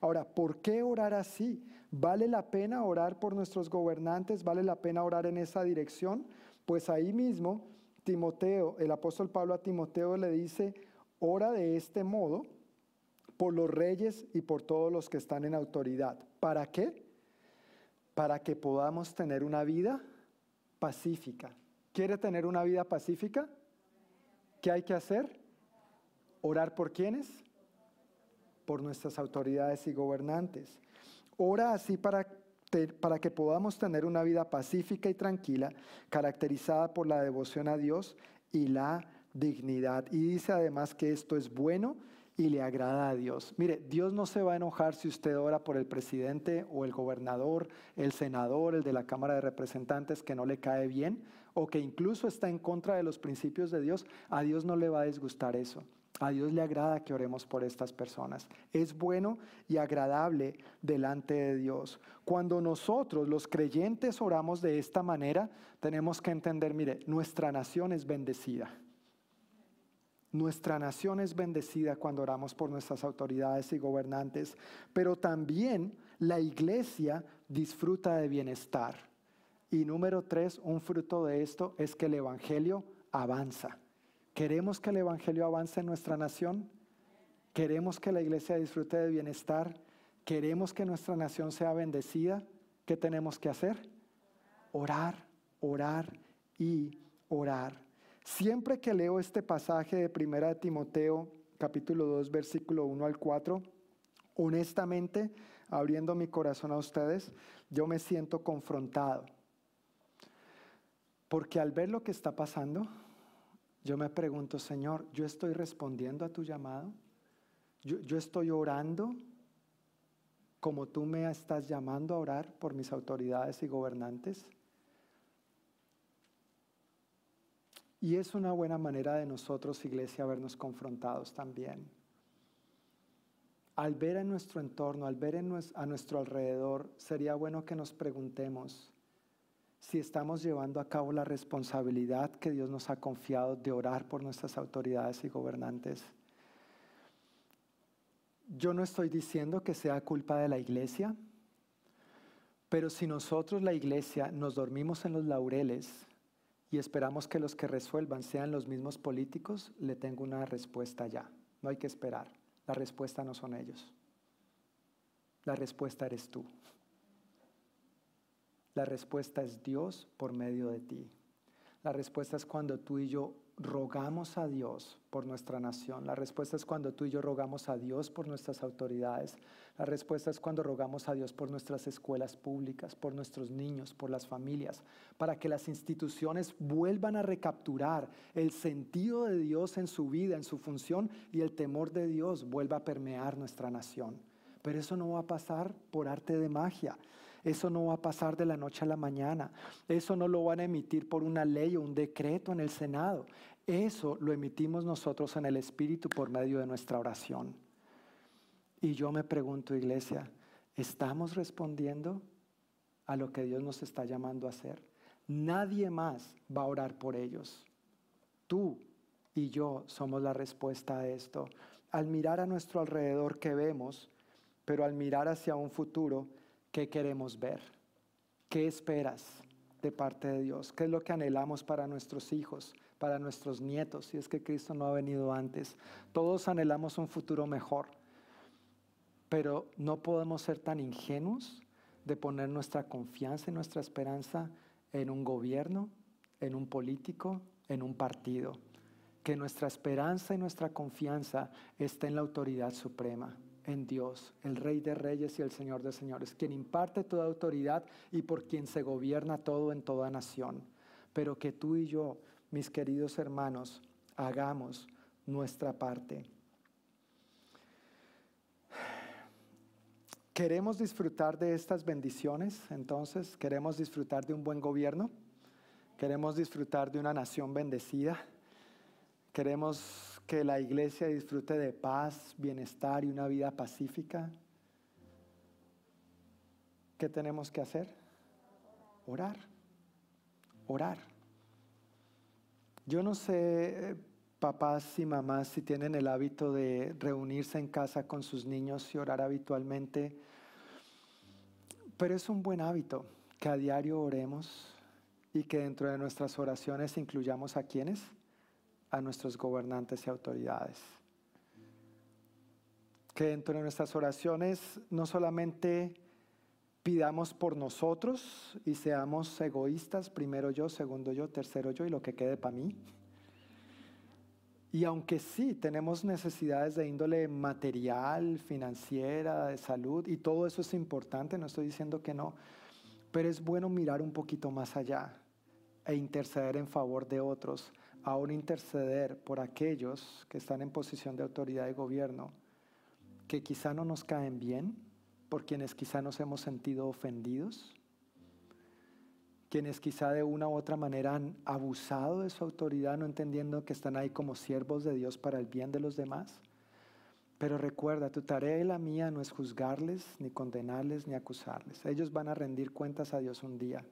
Ahora, ¿por qué orar así? ¿Vale la pena orar por nuestros gobernantes? ¿Vale la pena orar en esa dirección? Pues ahí mismo, Timoteo, el apóstol Pablo a Timoteo le dice, ora de este modo por los reyes y por todos los que están en autoridad. ¿Para qué? Para que podamos tener una vida pacífica, ¿Quiere tener una vida pacífica? ¿Qué hay que hacer? ¿Orar por quiénes? Por nuestras autoridades y gobernantes. Ora así para, para que podamos tener una vida pacífica y tranquila, caracterizada por la devoción a Dios y la dignidad. Y dice además que esto es bueno y le agrada a Dios. Mire, Dios no se va a enojar si usted ora por el presidente o el gobernador, el senador, el de la Cámara de Representantes que no le cae bien o que incluso está en contra de los principios de Dios. A Dios no le va a disgustar eso. A Dios le agrada que oremos por estas personas. Es bueno y agradable delante de Dios. Cuando nosotros, los creyentes, oramos de esta manera, tenemos que entender, mire, nuestra nación es bendecida. Nuestra nación es bendecida cuando oramos por nuestras autoridades y gobernantes, pero también la iglesia disfruta de bienestar. Y número tres, un fruto de esto es que el Evangelio avanza. ¿Queremos que el Evangelio avance en nuestra nación? ¿Queremos que la iglesia disfrute de bienestar? ¿Queremos que nuestra nación sea bendecida? ¿Qué tenemos que hacer? Orar, orar y orar. Siempre que leo este pasaje de Primera Timoteo, capítulo 2, versículo 1 al 4, honestamente, abriendo mi corazón a ustedes, yo me siento confrontado. Porque al ver lo que está pasando, yo me pregunto, Señor, ¿yo estoy respondiendo a tu llamado? ¿Yo, yo estoy orando como tú me estás llamando a orar por mis autoridades y gobernantes? Y es una buena manera de nosotros, iglesia, vernos confrontados también. Al ver en nuestro entorno, al ver a nuestro alrededor, sería bueno que nos preguntemos si estamos llevando a cabo la responsabilidad que Dios nos ha confiado de orar por nuestras autoridades y gobernantes. Yo no estoy diciendo que sea culpa de la iglesia, pero si nosotros la iglesia nos dormimos en los laureles, y esperamos que los que resuelvan sean los mismos políticos, le tengo una respuesta ya. No hay que esperar. La respuesta no son ellos. La respuesta eres tú. La respuesta es Dios por medio de ti. La respuesta es cuando tú y yo rogamos a Dios por nuestra nación. La respuesta es cuando tú y yo rogamos a Dios por nuestras autoridades. La respuesta es cuando rogamos a Dios por nuestras escuelas públicas, por nuestros niños, por las familias, para que las instituciones vuelvan a recapturar el sentido de Dios en su vida, en su función y el temor de Dios vuelva a permear nuestra nación. Pero eso no va a pasar por arte de magia. Eso no va a pasar de la noche a la mañana. Eso no lo van a emitir por una ley o un decreto en el Senado. Eso lo emitimos nosotros en el Espíritu por medio de nuestra oración. Y yo me pregunto, iglesia, ¿estamos respondiendo a lo que Dios nos está llamando a hacer? Nadie más va a orar por ellos. Tú y yo somos la respuesta a esto. Al mirar a nuestro alrededor, ¿qué vemos? Pero al mirar hacia un futuro, ¿Qué queremos ver? ¿Qué esperas de parte de Dios? ¿Qué es lo que anhelamos para nuestros hijos, para nuestros nietos, si es que Cristo no ha venido antes? Todos anhelamos un futuro mejor, pero no podemos ser tan ingenuos de poner nuestra confianza y nuestra esperanza en un gobierno, en un político, en un partido. Que nuestra esperanza y nuestra confianza esté en la autoridad suprema, en Dios, el Rey de Reyes y el Señor de Señores, quien imparte toda autoridad y por quien se gobierna todo en toda nación. Pero que tú y yo, mis queridos hermanos, hagamos nuestra parte. ¿Queremos disfrutar de estas bendiciones? Entonces, ¿queremos disfrutar de un buen gobierno? ¿Queremos disfrutar de una nación bendecida? ¿Queremos que la iglesia disfrute de paz, bienestar y una vida pacífica, ¿qué tenemos que hacer? Orar, orar. Yo no sé, papás y mamás, si tienen el hábito de reunirse en casa con sus niños y orar habitualmente, pero es un buen hábito que a diario oremos y que dentro de nuestras oraciones incluyamos a quienes? A nuestros gobernantes y autoridades. Que dentro de nuestras oraciones no solamente pidamos por nosotros y seamos egoístas, primero yo, segundo yo, tercero yo y lo que quede para mí. Y aunque sí tenemos necesidades de índole material, financiera, de salud, y todo eso es importante, no estoy diciendo que no, pero es bueno mirar un poquito más allá e interceder en favor de otros aún interceder por aquellos que están en posición de autoridad y gobierno, que quizá no nos caen bien, por quienes quizá nos hemos sentido ofendidos, quienes quizá de una u otra manera han abusado de su autoridad, no entendiendo que están ahí como siervos de Dios para el bien de los demás. Pero recuerda, tu tarea y la mía no es juzgarles, ni condenarles, ni acusarles. Ellos van a rendir cuentas a Dios un día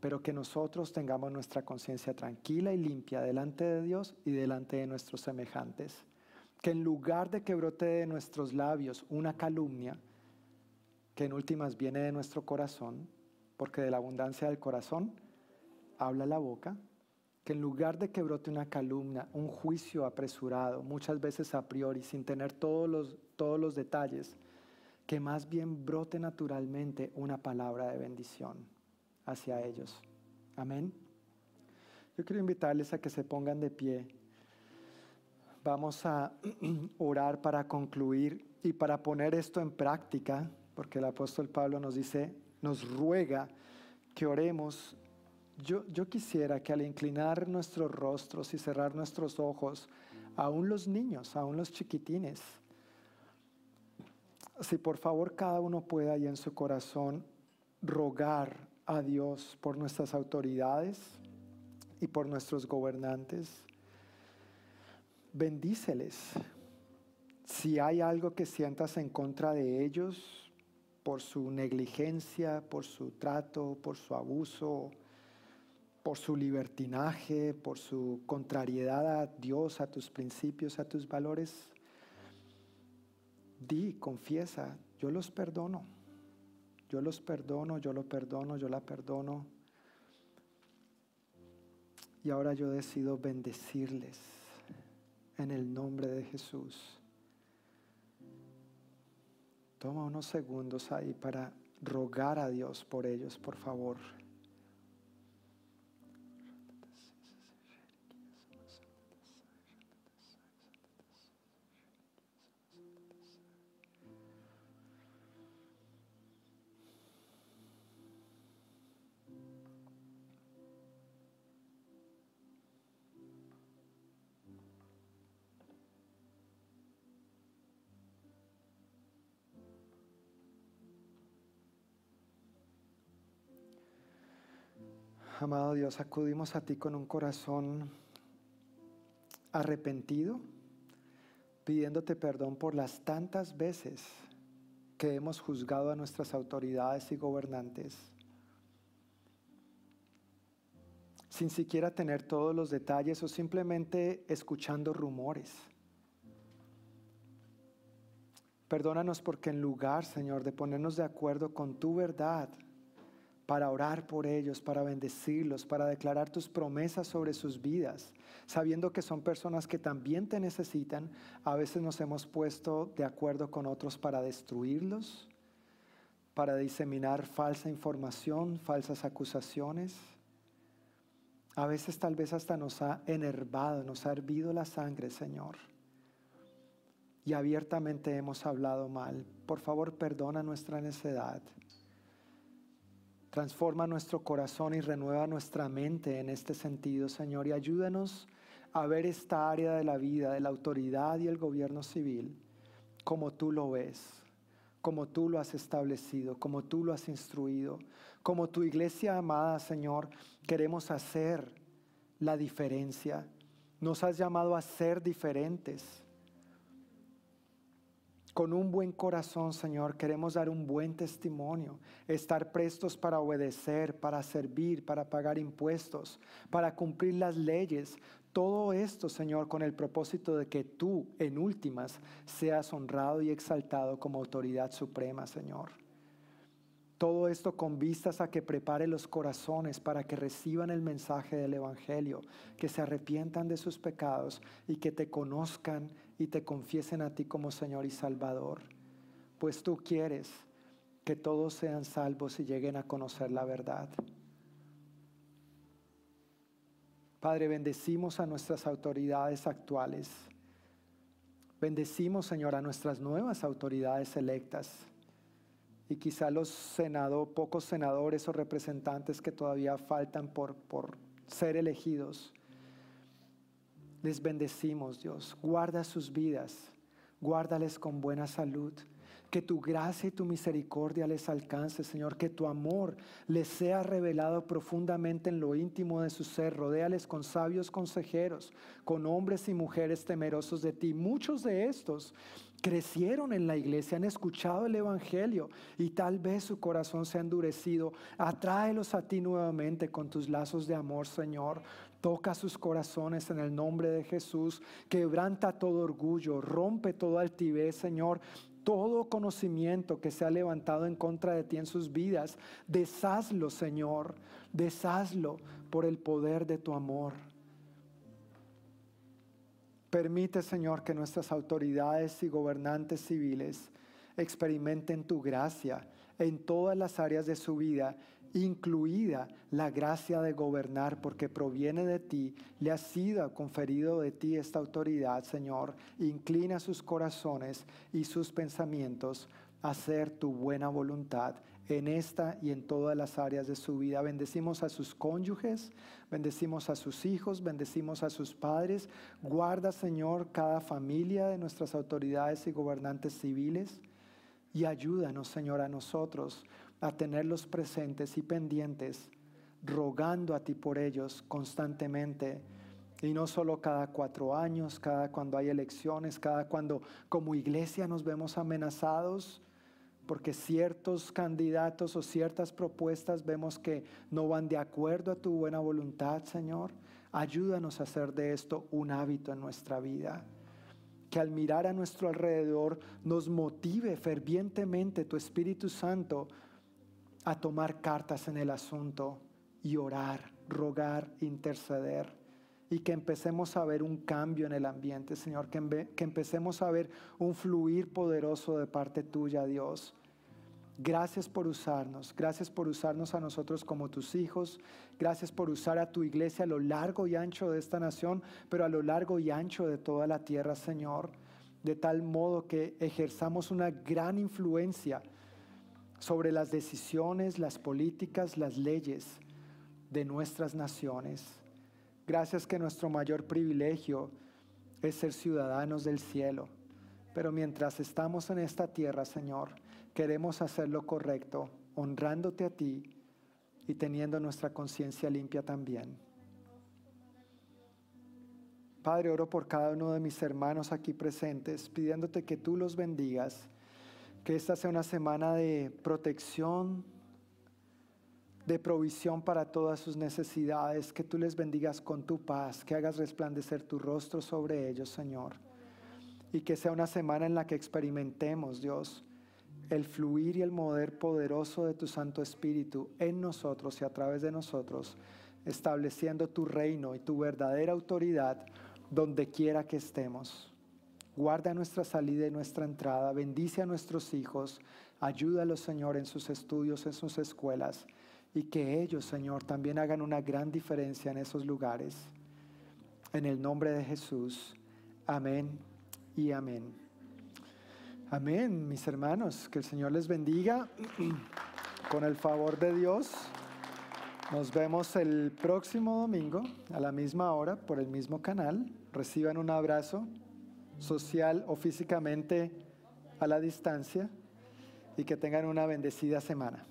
pero que nosotros tengamos nuestra conciencia tranquila y limpia delante de Dios y delante de nuestros semejantes. Que en lugar de que brote de nuestros labios una calumnia, que en últimas viene de nuestro corazón, porque de la abundancia del corazón habla la boca, que en lugar de que brote una calumnia, un juicio apresurado, muchas veces a priori, sin tener todos los, todos los detalles, que más bien brote naturalmente una palabra de bendición hacia ellos. Amén. Yo quiero invitarles a que se pongan de pie. Vamos a orar para concluir y para poner esto en práctica, porque el apóstol Pablo nos dice, nos ruega que oremos. Yo, yo quisiera que al inclinar nuestros rostros y cerrar nuestros ojos, aún los niños, aún los chiquitines, si por favor cada uno pueda ahí en su corazón rogar a Dios por nuestras autoridades y por nuestros gobernantes. Bendíceles. Si hay algo que sientas en contra de ellos por su negligencia, por su trato, por su abuso, por su libertinaje, por su contrariedad a Dios, a tus principios, a tus valores, di, confiesa, yo los perdono. Yo los perdono, yo lo perdono, yo la perdono. Y ahora yo decido bendecirles en el nombre de Jesús. Toma unos segundos ahí para rogar a Dios por ellos, por favor. Amado Dios, acudimos a ti con un corazón arrepentido, pidiéndote perdón por las tantas veces que hemos juzgado a nuestras autoridades y gobernantes, sin siquiera tener todos los detalles o simplemente escuchando rumores. Perdónanos porque en lugar, Señor, de ponernos de acuerdo con tu verdad, para orar por ellos, para bendecirlos, para declarar tus promesas sobre sus vidas, sabiendo que son personas que también te necesitan. A veces nos hemos puesto de acuerdo con otros para destruirlos, para diseminar falsa información, falsas acusaciones. A veces tal vez hasta nos ha enervado, nos ha hervido la sangre, Señor. Y abiertamente hemos hablado mal. Por favor, perdona nuestra necedad. Transforma nuestro corazón y renueva nuestra mente en este sentido, Señor, y ayúdanos a ver esta área de la vida, de la autoridad y el gobierno civil, como tú lo ves, como tú lo has establecido, como tú lo has instruido, como tu iglesia amada, Señor, queremos hacer la diferencia. Nos has llamado a ser diferentes. Con un buen corazón, Señor, queremos dar un buen testimonio, estar prestos para obedecer, para servir, para pagar impuestos, para cumplir las leyes. Todo esto, Señor, con el propósito de que tú, en últimas, seas honrado y exaltado como autoridad suprema, Señor. Todo esto con vistas a que prepare los corazones para que reciban el mensaje del Evangelio, que se arrepientan de sus pecados y que te conozcan y te confiesen a ti como Señor y Salvador. Pues tú quieres que todos sean salvos y lleguen a conocer la verdad. Padre, bendecimos a nuestras autoridades actuales. Bendecimos, Señor, a nuestras nuevas autoridades electas y quizá los senado, pocos senadores o representantes que todavía faltan por, por ser elegidos. Les bendecimos, Dios. Guarda sus vidas, guárdales con buena salud. Que tu gracia y tu misericordia les alcance, Señor. Que tu amor les sea revelado profundamente en lo íntimo de su ser. Rodéales con sabios consejeros, con hombres y mujeres temerosos de ti. Muchos de estos crecieron en la iglesia, han escuchado el Evangelio y tal vez su corazón se ha endurecido. Atráelos a ti nuevamente con tus lazos de amor, Señor. Toca sus corazones en el nombre de Jesús. Quebranta todo orgullo, rompe toda altivez, Señor. Todo conocimiento que se ha levantado en contra de ti en sus vidas, deshazlo, Señor. Deshazlo por el poder de tu amor. Permite, Señor, que nuestras autoridades y gobernantes civiles experimenten tu gracia en todas las áreas de su vida, incluida la gracia de gobernar, porque proviene de ti, le ha sido conferido de ti esta autoridad, Señor. Inclina sus corazones y sus pensamientos a hacer tu buena voluntad en esta y en todas las áreas de su vida. Bendecimos a sus cónyuges, bendecimos a sus hijos, bendecimos a sus padres. Guarda, Señor, cada familia de nuestras autoridades y gobernantes civiles y ayúdanos, Señor, a nosotros a tenerlos presentes y pendientes, rogando a ti por ellos constantemente. Y no solo cada cuatro años, cada cuando hay elecciones, cada cuando como iglesia nos vemos amenazados porque ciertos candidatos o ciertas propuestas vemos que no van de acuerdo a tu buena voluntad, Señor. Ayúdanos a hacer de esto un hábito en nuestra vida. Que al mirar a nuestro alrededor nos motive fervientemente tu Espíritu Santo a tomar cartas en el asunto y orar, rogar, interceder. Y que empecemos a ver un cambio en el ambiente, Señor, que, empecemos a ver un fluir poderoso de parte tuya, Dios. Gracias por usarnos, gracias por usarnos a nosotros como tus hijos, gracias por usar a tu iglesia a lo largo y ancho de esta nación, pero a lo largo y ancho de toda la tierra, Señor, de tal modo que ejerzamos una gran influencia sobre las decisiones, las políticas, las leyes de nuestras naciones. Gracias que nuestro mayor privilegio es ser ciudadanos del cielo. Pero mientras estamos en esta tierra, Señor, queremos hacer lo correcto, honrándote a ti y teniendo nuestra conciencia limpia también. Padre, oro por cada uno de mis hermanos aquí presentes, pidiéndote que tú los bendigas que esta sea una semana de protección, de provisión para todas sus necesidades, que tú les bendigas con tu paz, que hagas resplandecer tu rostro sobre ellos, Señor. Y que sea una semana en la que experimentemos, Dios, el fluir y el mover poderoso de tu Santo Espíritu en nosotros y a través de nosotros, estableciendo tu reino y tu verdadera autoridad donde quiera que estemos. Guarda nuestra salida y nuestra entrada. Bendice a nuestros hijos. Ayúdalos, Señor, en sus estudios, en sus escuelas. Y que ellos, Señor, también hagan una gran diferencia en esos lugares. En el nombre de Jesús. Amén y amén. Amén, mis hermanos. Que el Señor les bendiga. Con el favor de Dios. Nos vemos el próximo domingo a la misma hora por el mismo canal. Reciban un abrazo social o físicamente a la distancia y que tengan una bendecida semana.